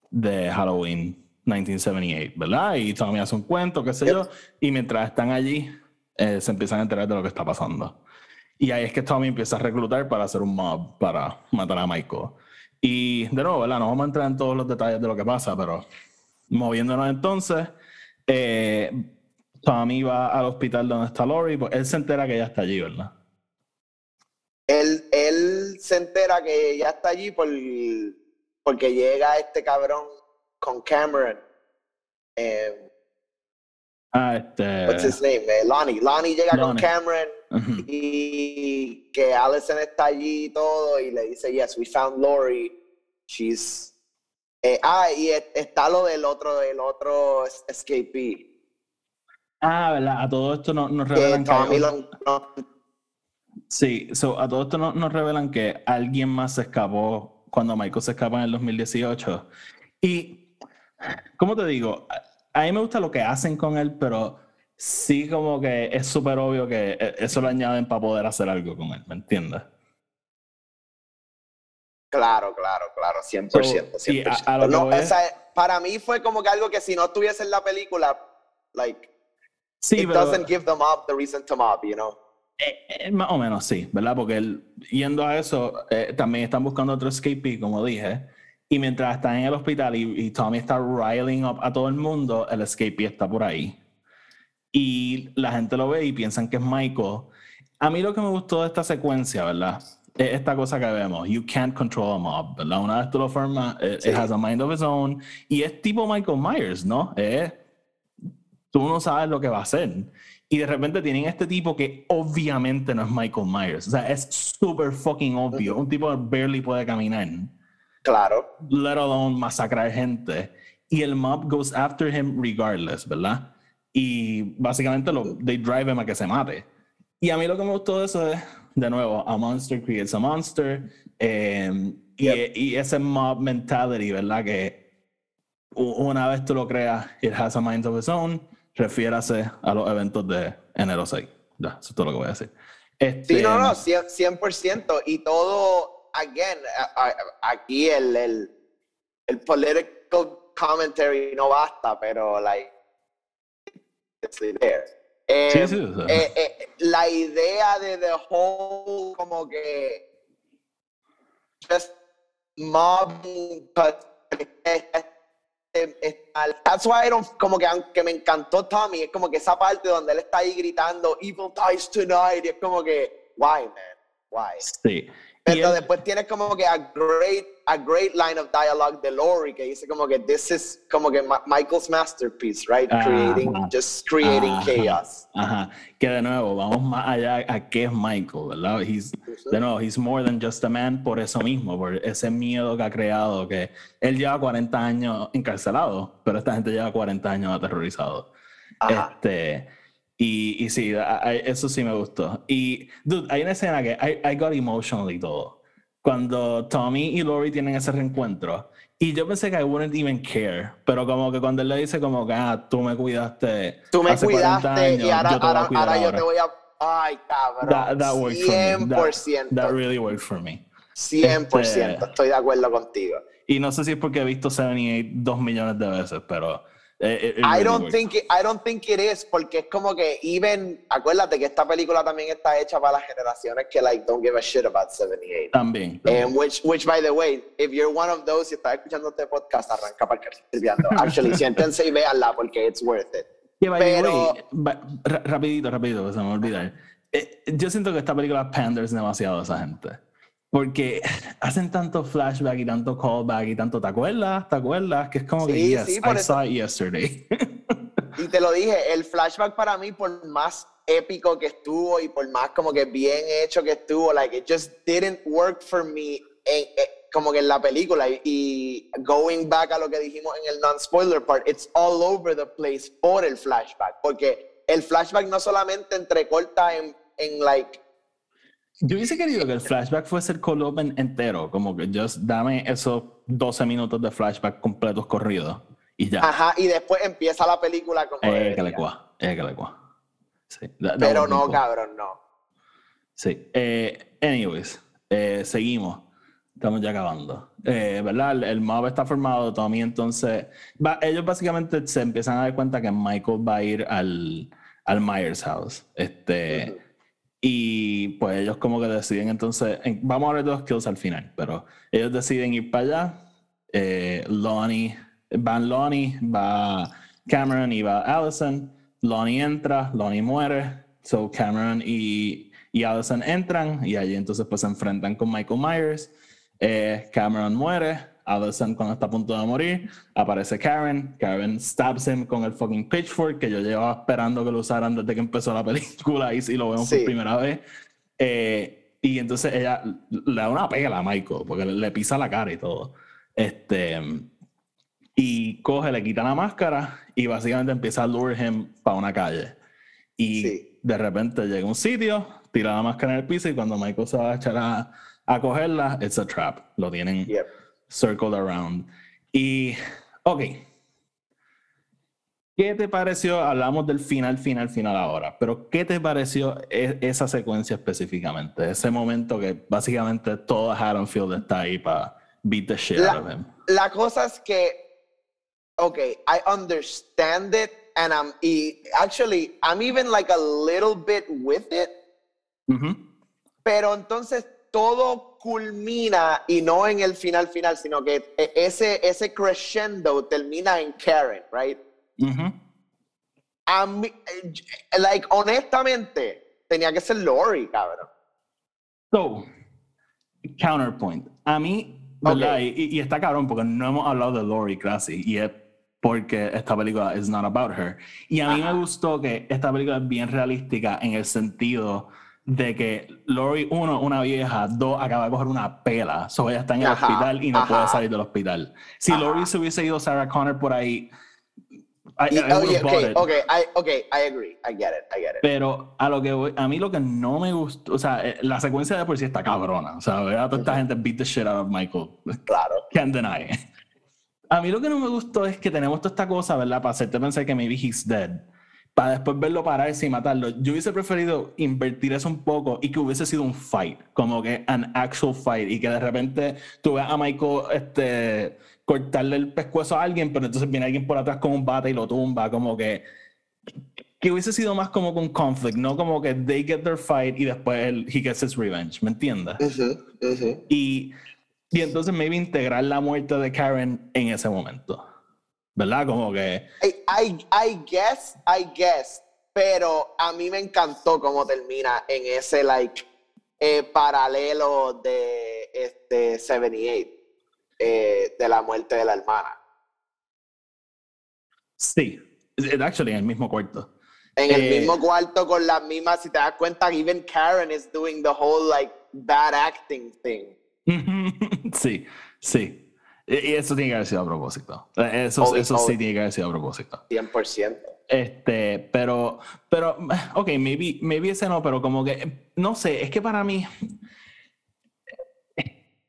de Halloween 1978, ¿verdad? Y Tommy hace un cuento, qué sé yo, y mientras están allí eh, se empiezan a enterar de lo que está pasando. Y ahí es que Tommy empieza a reclutar para hacer un mob para matar a Michael. Y de nuevo, ¿verdad? No vamos a entrar en todos los detalles de lo que pasa, pero moviéndonos entonces, eh, Tommy va al hospital donde está Lori, pues él se entera que ella está allí, ¿verdad? Él, él se entera que ella está allí por, porque llega este cabrón con Cameron. Eh, ah, este. What's his name? Eh, Lonnie. Lonnie llega con Cameron y que Allison está allí y todo y le dice, yes, we found Lori. She's... Eh, ah, y está lo del otro, del otro escapee. Ah, ¿verdad? A todo esto nos, revelan que... Sí, so, a todo esto nos, revelan que alguien más se escapó cuando Michael se escapa en el 2018. Y, ¿cómo te digo? A mí me gusta lo que hacen con él, pero sí como que es súper obvio que e, eso lo añaden para poder hacer algo con él, ¿me entiendes? Claro, claro, claro, 100%. 100%. para mí fue como que algo que si no estuviese en la película, like, sí, it doesn't give the mob the reason to mob, you know? Eh, eh, más o menos sí, ¿verdad? Porque él, yendo a eso, eh, también están buscando otro escapee, como dije, y mientras están en el hospital y, y Tommy está riling up a todo el mundo, el escapee está por ahí y la gente lo ve y piensan que es Michael. A mí lo que me gustó de esta secuencia, ¿verdad? Es esta cosa que vemos, you can't control a mob, ¿verdad? Una vez tú lo formas, eh, it, has a mind of its own, y es tipo Michael Myers, ¿no? tú no sabes lo que va a hacer. Y de repente tienen este tipo que obviamente no es Michael Myers. O sea, es súper fucking obvio. Un tipo que barely puede caminar. Claro. Let alone masacrar gente. Y el mob goes after him regardless, ¿verdad? Y básicamente lo, they drive him a que se mate. Y a mí lo que me gustó de eso es, de nuevo, a monster creates a monster, em, y, y, ese mob mentality, ¿verdad? Que una vez tú lo creas, it has a mind of its own, refiérase a los eventos de enero 6. Ya, eso es todo lo que voy a decir. Este, sí, no, no, 100%. Y todo, again, aquí el, el, el political commentary no basta, pero, like, there. Eh, eh, eh, la idea de The Whole, como que. Just mob. That's why I don't, como que aunque me encantó Tommy, es como que esa parte donde él está ahí gritando Evil dies tonight, y es como que, why, man, why? Sí. Pero después tienes como que a great, a great line of dialogue de Lori que dice como que this is como que Michael's masterpiece, right? Creating, just creating chaos. Ajá. Que de nuevo, vamos más allá a qué es Michael, ¿verdad? He's, De nuevo, he's more than just a man por eso mismo, por ese miedo que ha creado, que él lleva 40 años encarcelado, pero esta gente lleva 40 años aterrorizado. Este y, y sí, eso sí me gustó. Y, dude, hay una escena que I, I got emotional y todo. Cuando Tommy y Lori tienen ese reencuentro. Y yo pensé que I wouldn't even care. Pero como que cuando él le dice como que, ah, tú me cuidaste Tú me cuidaste y ahora yo, ahora, ahora yo te voy a... Ay, cabrón. That, that worked 100%. For me. That, that, really worked for me. 100%. Este, estoy de acuerdo contigo. Y no sé si es porque he visto 78 dos millones de veces, pero eh, eh, I don't think it, I don't think it is porque es como que even acuérdate que esta película también está hecha para las generaciones que like don't give a shit about 78. También. And which which by the way, if you're one of those y estás escuchando este podcast, arranca para que viendo. Actually, siéntense y véanla porque it's worth it. Pero rapidito, rapidito, se me olvida. Eh, yo siento que esta película panders demasiado a esa gente. Porque hacen tanto flashback y tanto callback y tanto, ¿te acuerdas? ¿Te acuerdas? Que es como que, yes, sí, I saw it yesterday. y te lo dije, el flashback para mí, por más épico que estuvo y por más como que bien hecho que estuvo, like, it just didn't work for me en, como que en la película. Y, going back a lo que dijimos en el non-spoiler part, it's all over the place por el flashback. Porque el flashback no solamente entrecorta en, en like, Yo hubiese querido que el flashback fuese el cold open entero, como que just dame esos 12 minutos de flashback completos corridos y ya. Ajá, y después empieza la película como. Eh, que le cua, eh, que le cua. Sí. That Pero no, cool. cabrón, no. Sí. Eh, anyways, eh, seguimos. Estamos ya acabando. Eh, ¿Verdad? El, el mob está formado. Tommy entonces... va- ellos básicamente se empiezan a dar cuenta que Michael va a ir al, al Myers House. Este, Ujú. Y pues ellos como que deciden entonces... en- vamos a de los kills al final, pero ellos deciden ir para allá. Eh, Lonnie... Van Lonnie, va Cameron y va Allison. Lonnie entra, Lonnie muere. So Cameron y, y Allison entran y allí entonces pues se enfrentan con Michael Myers. Eh, Cameron muere. Allison cuando está a punto de morir. Aparece Karen. Karen stabs him con el fucking pitchfork que yo llevaba esperando que lo usaran desde que empezó la película y si lo vemos Sí. por primera vez. Eh, y entonces ella le da una pela a Michael porque le, le pisa la cara y todo. Este, y coge, le quita la máscara y básicamente empieza a lure him para una calle. Y Sí. de repente llega a un sitio, tira la máscara en el piso y cuando Michael se va a echar a, a cogerla, it's a trap. Lo tienen Yep. Circled around. Y, ok. ¿Qué te pareció? Hablamos del final, final, final ahora, pero ¿qué te pareció e- esa secuencia específicamente? Ese momento que básicamente todo Haddonfield está ahí para beat the shit La- out of him. La cosa es que, ok, I understand it, and I'm, y actually, I'm even like a little bit with it, Ujú. pero entonces todo culmina, y no en el final final, sino que e- ese, ese crescendo termina en Karen, right? Ujú. A mí, eh, like, honestamente, tenía que ser Lori, cabrón. So, counterpoint. A mí. Y, y está cabrón porque no hemos hablado de Lori Classy y es porque esta película is not about her. Y a mí Ajá. me gustó que esta película es bien realística en el sentido de que Lori, uno, una vieja, dos, acaba de coger una pela. So ella está en el Ajá, hospital y no ajá. puede salir del hospital. Si Ajá. Lori se hubiese ido Sarah Connor por ahí, I, Y, I would've oye, bought ok, it. ok, I, ok, I agree, I get it, I get it. Pero a lo que voy, a mí lo que no me gustó, o sea, eh, la secuencia de por sí está cabrona. O sea, ver a toda esta gente beat the shit out of Michael. Claro. Can't deny it. A mí lo que no me gustó es que tenemos toda esta cosa, ¿verdad? Para hacerte pensar que maybe he's dead. Para después verlo pararse y matarlo. Yo hubiese preferido invertir eso un poco y que hubiese sido un fight. Como que an actual fight. Y que de repente tú veas a Michael este, cortarle el pescuezo a alguien, pero entonces viene alguien por atrás con un bate y lo tumba. Como que. Que hubiese sido más como con conflict, no como que they get their fight y después él, he gets his revenge. ¿Me entiendes? Ujú, ujú. Y, y entonces maybe integrar la muerte de Karen en ese momento. ¿Verdad? Como que... I, I, I guess, I guess, pero a mí me encantó cómo termina en ese like eh, paralelo de este 78 eh, de la muerte de la hermana. Sí. It- Actually, en el mismo cuarto. En el Eh, mismo cuarto con las mismas, si te das cuenta, even Karen is doing the whole like bad acting thing. sí, sí. Y eso tiene que haber sido a propósito. Eh, Eso, Obvio, eso sí obvio. tiene que haber sido a propósito. 100%. Este, pero, pero, ok, maybe, maybe ese no, pero como que, no sé, es que para mí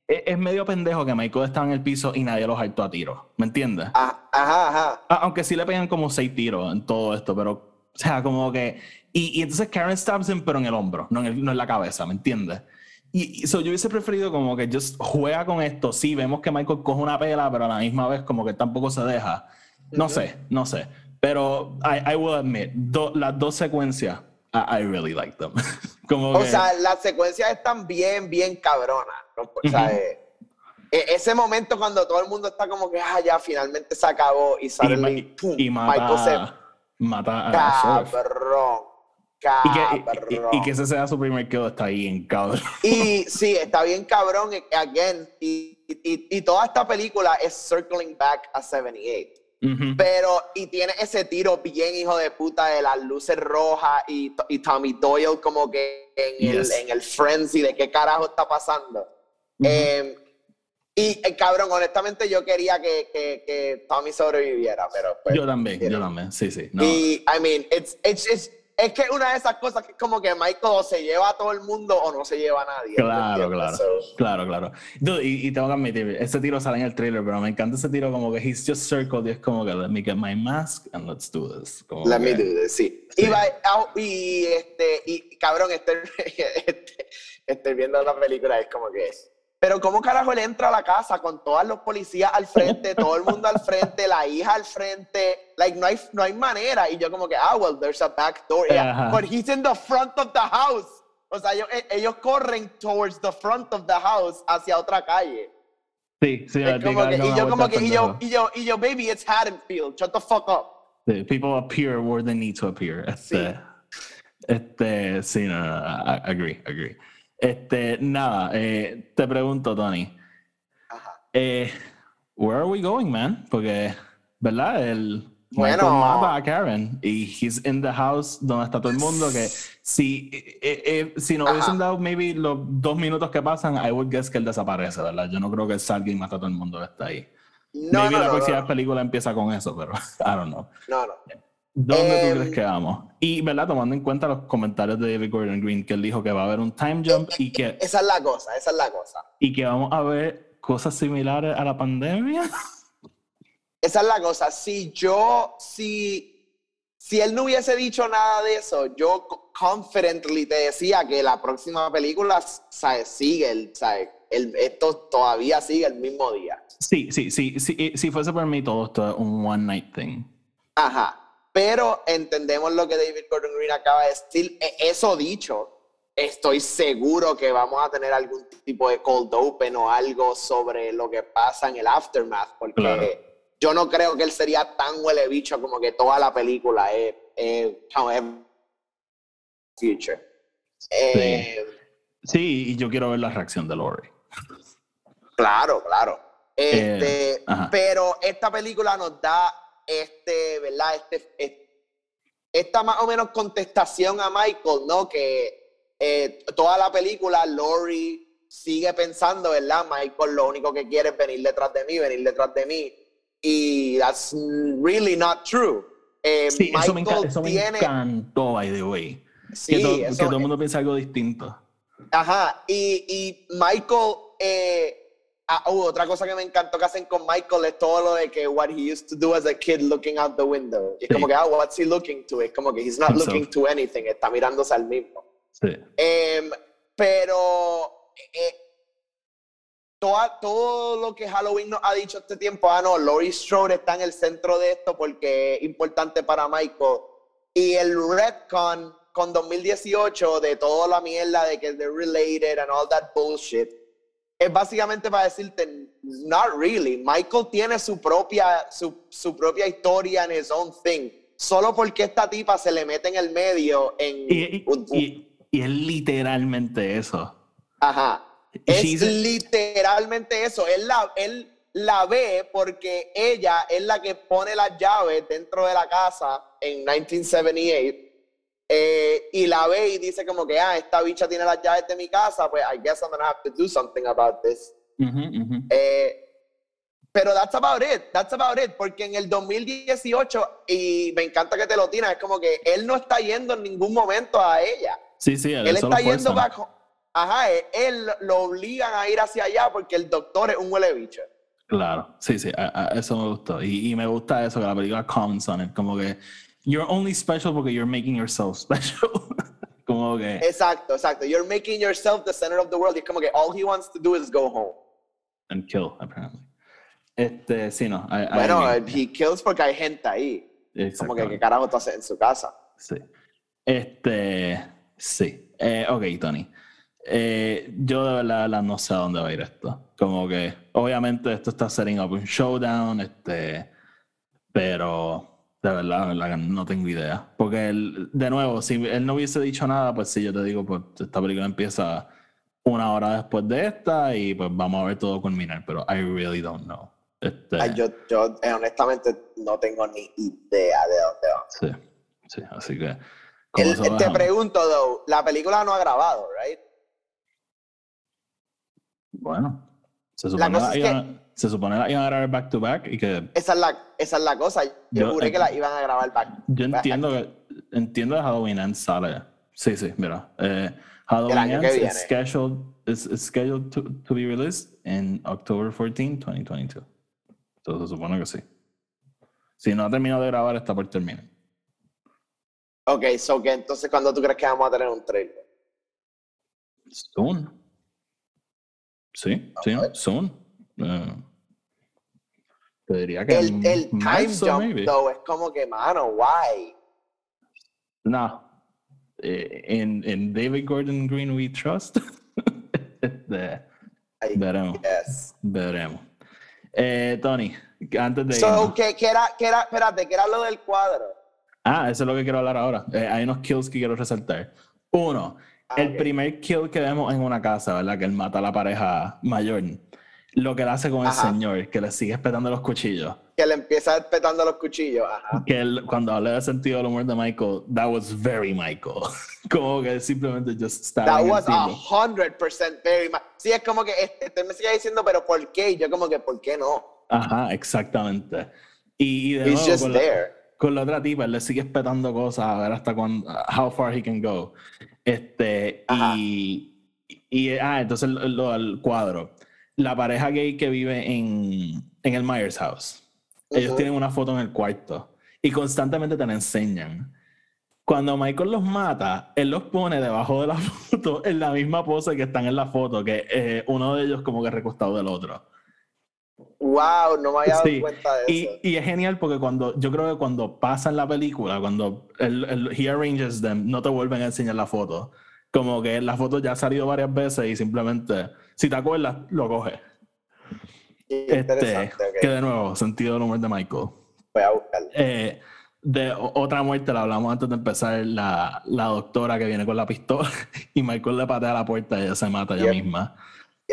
es, medio pendejo que Michael estaba en el piso y nadie los hartó a tiro, ¿me entiendes? Ah, Ajá, ajá. A- Aunque sí le pegan como seis tiros en todo esto, pero, o sea, como que. Y, y entonces Karen stabs him, pero en el hombro, no en, el- no en la cabeza, ¿me entiendes? Y, y so, yo hubiese preferido como que just juega con esto. Sí, vemos que Michael coge una pela, pero a la misma vez como que tampoco se deja. No sé, no sé. Pero I, I will admit, do- las dos secuencias, I, I really like them. como O que, sea, las secuencias están bien, bien cabronas. ¿no? O sea, Ujú. eh, e- ese momento cuando todo el mundo está como que, ah, ya finalmente se acabó y sale ma- pum, y Michael se. mata, mata a Sheriff. Cabrón. Y que, y- y- que ese sea su primer kill está ahí en cabrón. Y sí, está bien cabrón, again. Y, y, y toda esta película es circling back a 78. Ujú. Pero, y tiene ese tiro bien hijo de puta de las luces rojas y, y Tommy Doyle como que en, Yes. el, en el frenzy de qué carajo está pasando. Ujú. Eh, y eh, cabrón, honestamente yo quería que, que, que Tommy sobreviviera, pero pues, yo también, you yo también, sí, sí. No. Y, I mean, it's, it's, it's, es que una de esas cosas que es como que Michael se lleva a todo el mundo o no se lleva a nadie. Claro, claro. Claro, claro. y, y, tengo que admitir, ese tiro sale en el trailer, pero me encanta ese tiro como que he's just circled y es como que let me get my mask and let's do this. let me do this, sí. Y, este, y cabrón, estoy, este, estoy viendo la película, es como que es pero ¿cómo carajo él entra a la casa con todos los policías al frente, todo el mundo al frente, la hija al frente? Like, no hay, no hay manera. Y yo como que, ah, well, there's a back door. Yeah. But he's in the front of the house. O sea, ellos, eh, ellos, corren towards the front of the house hacia otra calle. Sí, sí. Como que, y yo como que, y yo, y yo, y yo, baby, it's Haddonfield. Shut the fuck up. Sí, people appear where they need to appear. Este, sí. este, sí, no, no, I agree, agree. Este, nada, eh, te pregunto, Tony. Ajá. Eh, where are we going, man? Porque, ¿verdad? El bueno, mata a Karen y he's in the house donde está todo el mundo. Que si, eh, eh si no hubiesen dado maybe los dos minutos que pasan, I would guess que él desaparece, ¿verdad? Yo no creo que salga y mata a todo el mundo que está ahí. No, maybe la próxima película empieza con eso, pero I don't know. No, no. ¿Dónde tú em, crees que vamos? Y, ¿verdad? Tomando en cuenta los comentarios de David Gordon Green, que él dijo que va a haber un time jump y que... Esa es la cosa, esa es la cosa. Y que vamos a ver cosas similares a la pandemia. Esa es la cosa. Si yo, si, si él no hubiese dicho nada de eso, yo confidently te decía que la próxima película, ¿sabes? Sigue, el, ¿sabes? El, esto todavía sigue el mismo día. Sí, sí, sí. sí si fuese por mí, todo esto es un one night thing. Ajá pero entendemos lo que David Gordon Green acaba de decir. E, eso dicho, estoy seguro que vamos a tener algún tipo de cold open o algo sobre lo que pasa en el aftermath, porque yo no creo que él sería tan huele bicho como que toda la película es, future. Eh, sí. y yo quiero ver la reacción de Lori. Claro, claro. Este, eh, pero esta película nos da este, ¿verdad? Este, esta más o menos contestación a Michael, ¿no? Que eh, toda la película, Lori sigue pensando, ¿verdad? Michael lo único que quiere es venir detrás de mí, venir detrás de mí. Y that's really not true. Eh, sí, eso, me, eso me encantó, by the way. Sí, que, todo el mundo piensa algo distinto. Ajá, y, y Michael eh, Ah, oh, otra cosa que me encantó que hacen con Michael es todo lo de que what he used to do as a kid looking out the window. es como que, ah, what's he looking to? Es como que he's not looking to anything, está mirándose al mismo. Sí. Em, pero eh, todo lo que Halloween nos ha dicho este tiempo, ah, no, Laurie Strode está en el centro de esto porque es importante para Michael. Y el retcon con 2018 de toda la mierda de que they're related and all that bullshit es básicamente para decirte, not really. Michael tiene su propia, su, su propia historia en his own thing. Solo porque esta tipa se le mete en el medio en... Y, y, es literalmente eso. Ajá. Es literalmente eso. Él la, él la ve porque ella es la que pone las llaves dentro de la casa en 1978 eh, y la ve y dice como que, ah, esta bicha tiene las llaves de mi casa, pues I guess I'm gonna have to do something about this. Eh, pero that's about it, that's about it, porque en el 2018, y me encanta que te lo tienes, es como que él no está yendo en ningún momento a ella. Sí, sí, él, está yendo back Ajá, él, lo obligan a ir hacia allá porque el doctor es un huele bicho. Claro, sí, sí, eso me gustó. Y, y, me gusta eso, que la película Common Son es como que you're only special porque you're making yourself special. como que. Exacto, exacto. You're making yourself the center of the world. Y como que all he wants to do is go home. And kill, apparently. Este, sí, no. bueno, he kills porque hay gente ahí. Como que, ¿qué carajo tú haces en su casa? Sí. Este, sí. Eh, ok, Tony. Eh, yo de verdad no sé a dónde va a ir esto. Como que, obviamente, esto está setting up un showdown, este, pero de verdad, no tengo idea. Porque él, de nuevo, si él no hubiese dicho nada, pues sí, yo te digo, pues esta película empieza una hora después de esta y pues vamos a ver todo culminar, pero I really don't know. Este... yo, yo eh, honestamente no tengo ni idea de dónde va. Sí, sí, así que... te pregunto, though, la película no ha grabado, ¿right? Bueno, se supone que se supone que la iban a grabar back to back y que... Esa es la, esa es la cosa. Yo, juré que la iban a grabar back Yo entiendo que entiendo que Halloween Ends sale. Sí, sí, mira. Eh, Halloween Ends is scheduled, is, is scheduled to, to, be released in October 14, 2022. Entonces se supone que sí. Si no ha terminado de grabar, está por terminar. Ok, so que entonces, ¿cuándo tú crees que vamos a tener un trailer? Soon. Sí, sí, soon. Uh, te diría que el, el time jump, though, es como que, mano, why? No. En, eh, en David Gordon Green we trust. de, veremos. Yes. Veremos. Eh, Tony, antes de. So, ¿qué, qué, era, qué era, espérate, ¿qué era lo del cuadro? Ah, eso es lo que quiero hablar ahora. Eh, hay unos kills que quiero resaltar. Uno, ah, el primer kill que vemos en una casa, ¿verdad? Que él mata a la pareja mayor. Lo que él hace con el señor, que le sigue espetando los cuchillos. Que le empieza espetando los cuchillos, ajá. Que él, cuando habla del sentido del humor de Michael, that was very Michael. como que simplemente just estaba. That was a hundred percent very Michael. Sí, es como que este, este, me sigue diciendo, pero ¿por qué? yo como que, ¿por qué no? Ajá, exactamente. Y, y de nuevo, just con there. La, con la otra tipa, él le sigue espetando cosas a ver hasta cuándo, how far he can go. Este, y, y, ah, entonces lo, el cuadro la pareja gay que vive en, en el Myers House. Ellos tienen una foto en el cuarto y constantemente te la enseñan. Cuando Michael los mata, él los pone debajo de la foto en la misma pose que están en la foto, que eh, uno de ellos como que recostado del otro. Wow, no me había dado cuenta de eso. Y, es genial porque cuando yo creo que cuando pasa en la película, cuando el, he arranges them, no te vuelven a enseñar la foto. Como que la foto ya ha salido varias veces y simplemente si te acuerdas, lo coge. Este, Que de nuevo, sentido del humor de Michael. Voy a buscarlo. Eh, de otra muerte la hablamos antes de empezar, la, la, doctora que viene con la pistola y Michael le patea la puerta y ella se mata ella misma.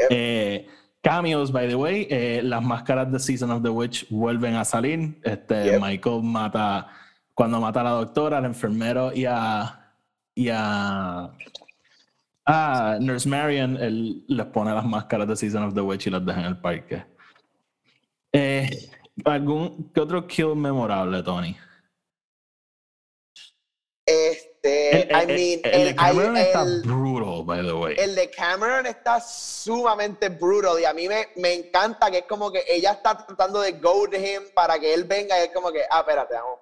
Eh, cameos, by the way, eh, las máscaras de Season of the Witch vuelven a salir. Este, Michael mata, cuando mata a la doctora, al enfermero y a, y a Ah, Nurse Marion, él les pone las máscaras de Season of the Witch y las deja en el parque. Eh, ¿algún, ¿Qué otro kill memorable, Tony? Este, el, I mean, el, de Cameron está brutal, by the way. El de Cameron está sumamente brutal y a mí me, me encanta que es como que ella está tratando de go to him para que él venga y es como que, ah, espérate, vamos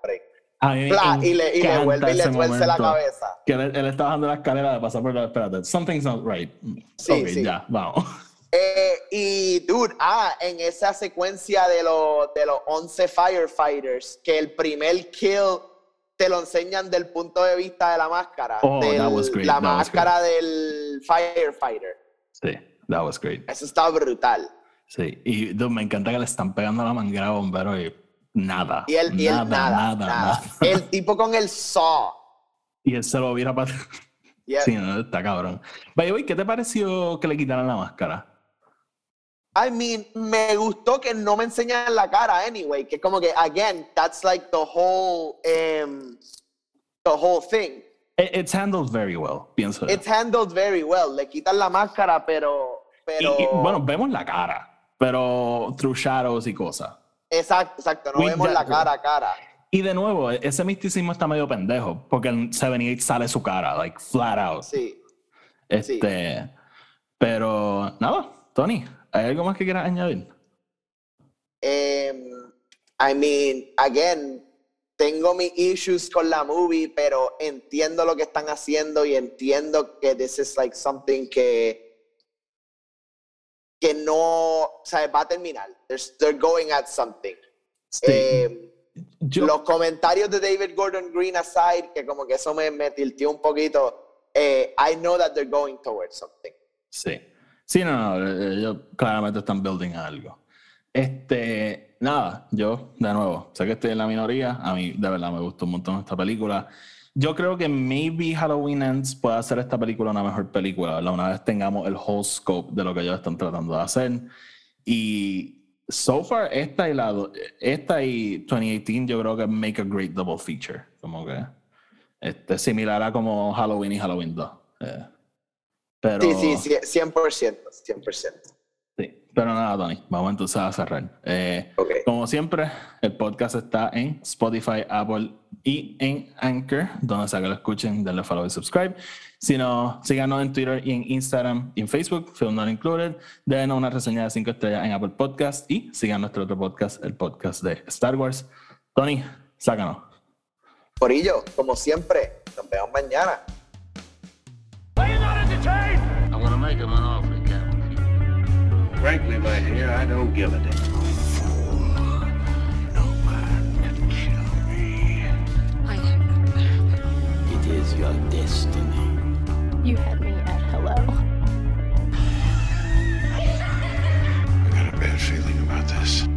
a break y, le, y le vuelve y le tuerce la cabeza. Que él, él, está bajando la escalera de pasar por la. Espérate, something's not right. Sí, sí. ya, vamos. Eh, y, dude, ah, en esa secuencia de, los de los 11 firefighters, que el primer kill te lo enseñan del punto de vista de la máscara. Oh, that was great. La máscara del firefighter. Sí, that was great. Eso está brutal. Sí, y dude, me encanta que le están pegando la manguera a bombero y nada. Y él, nada, nada, nada, El tipo con el saw. Y él se lo viera para. Sí, no, está cabrón. By ¿qué te pareció que le quitaran la máscara? I mean, me gustó que no me enseñaran la cara anyway, que como que, again, that's like the whole, um, the whole thing. it's handled very well, pienso. It's handled very well. Le quitan la máscara, pero... pero... bueno, vemos la cara, pero through shadows y cosas. Exacto, exacto, no vemos la cara a cara. Y de nuevo, ese misticismo está medio pendejo, porque en 78 sale su cara, like flat out. Sí. Este. Pero nada, Tony, ¿hay algo más que quieras añadir? Um, I mean, again, tengo mis issues con la movie, pero entiendo lo que están haciendo y entiendo que this is like something que que no, sea, va a terminar. They're, going at something. Eh, los comentarios de David Gordon Green aside, que como que eso me, me tiltió un poquito, eh, I know that they're going towards something. Sí. Sí, no, no, ellos claramente están building algo. Este, nada, yo, de nuevo, sé que estoy en la minoría, a mí de verdad me gustó un montón esta película. Yo creo que maybe Halloween Ends puede hacer esta película una mejor película, Una vez tengamos el whole scope de lo que ellos están tratando de hacer. Y so far, esta y, la, esta y 2018 yo creo que make a great double feature. Como que este, similar a como Halloween y Halloween 2. Eh, pero, sí, sí, 100%, 100%. Pero nada, Tony, vamos entonces a cerrar. Eh, como siempre, el podcast está en Spotify, Apple y en Anchor, donde sea que lo escuchen, denle follow y subscribe. Si no, síganos en Twitter y en Instagram y en Facebook, Film Not Included. Denos una reseña de 5 estrellas en Apple Podcast y sigan nuestro otro podcast, el podcast de Star Wars. Tony, sácanos. Corillo, como siempre, nos vemos mañana. I'm gonna make him an offer. Frankly, my dear, I don't give a damn. Nobody can kill me. It is your destiny. You had me at hello. I got a bad feeling about this.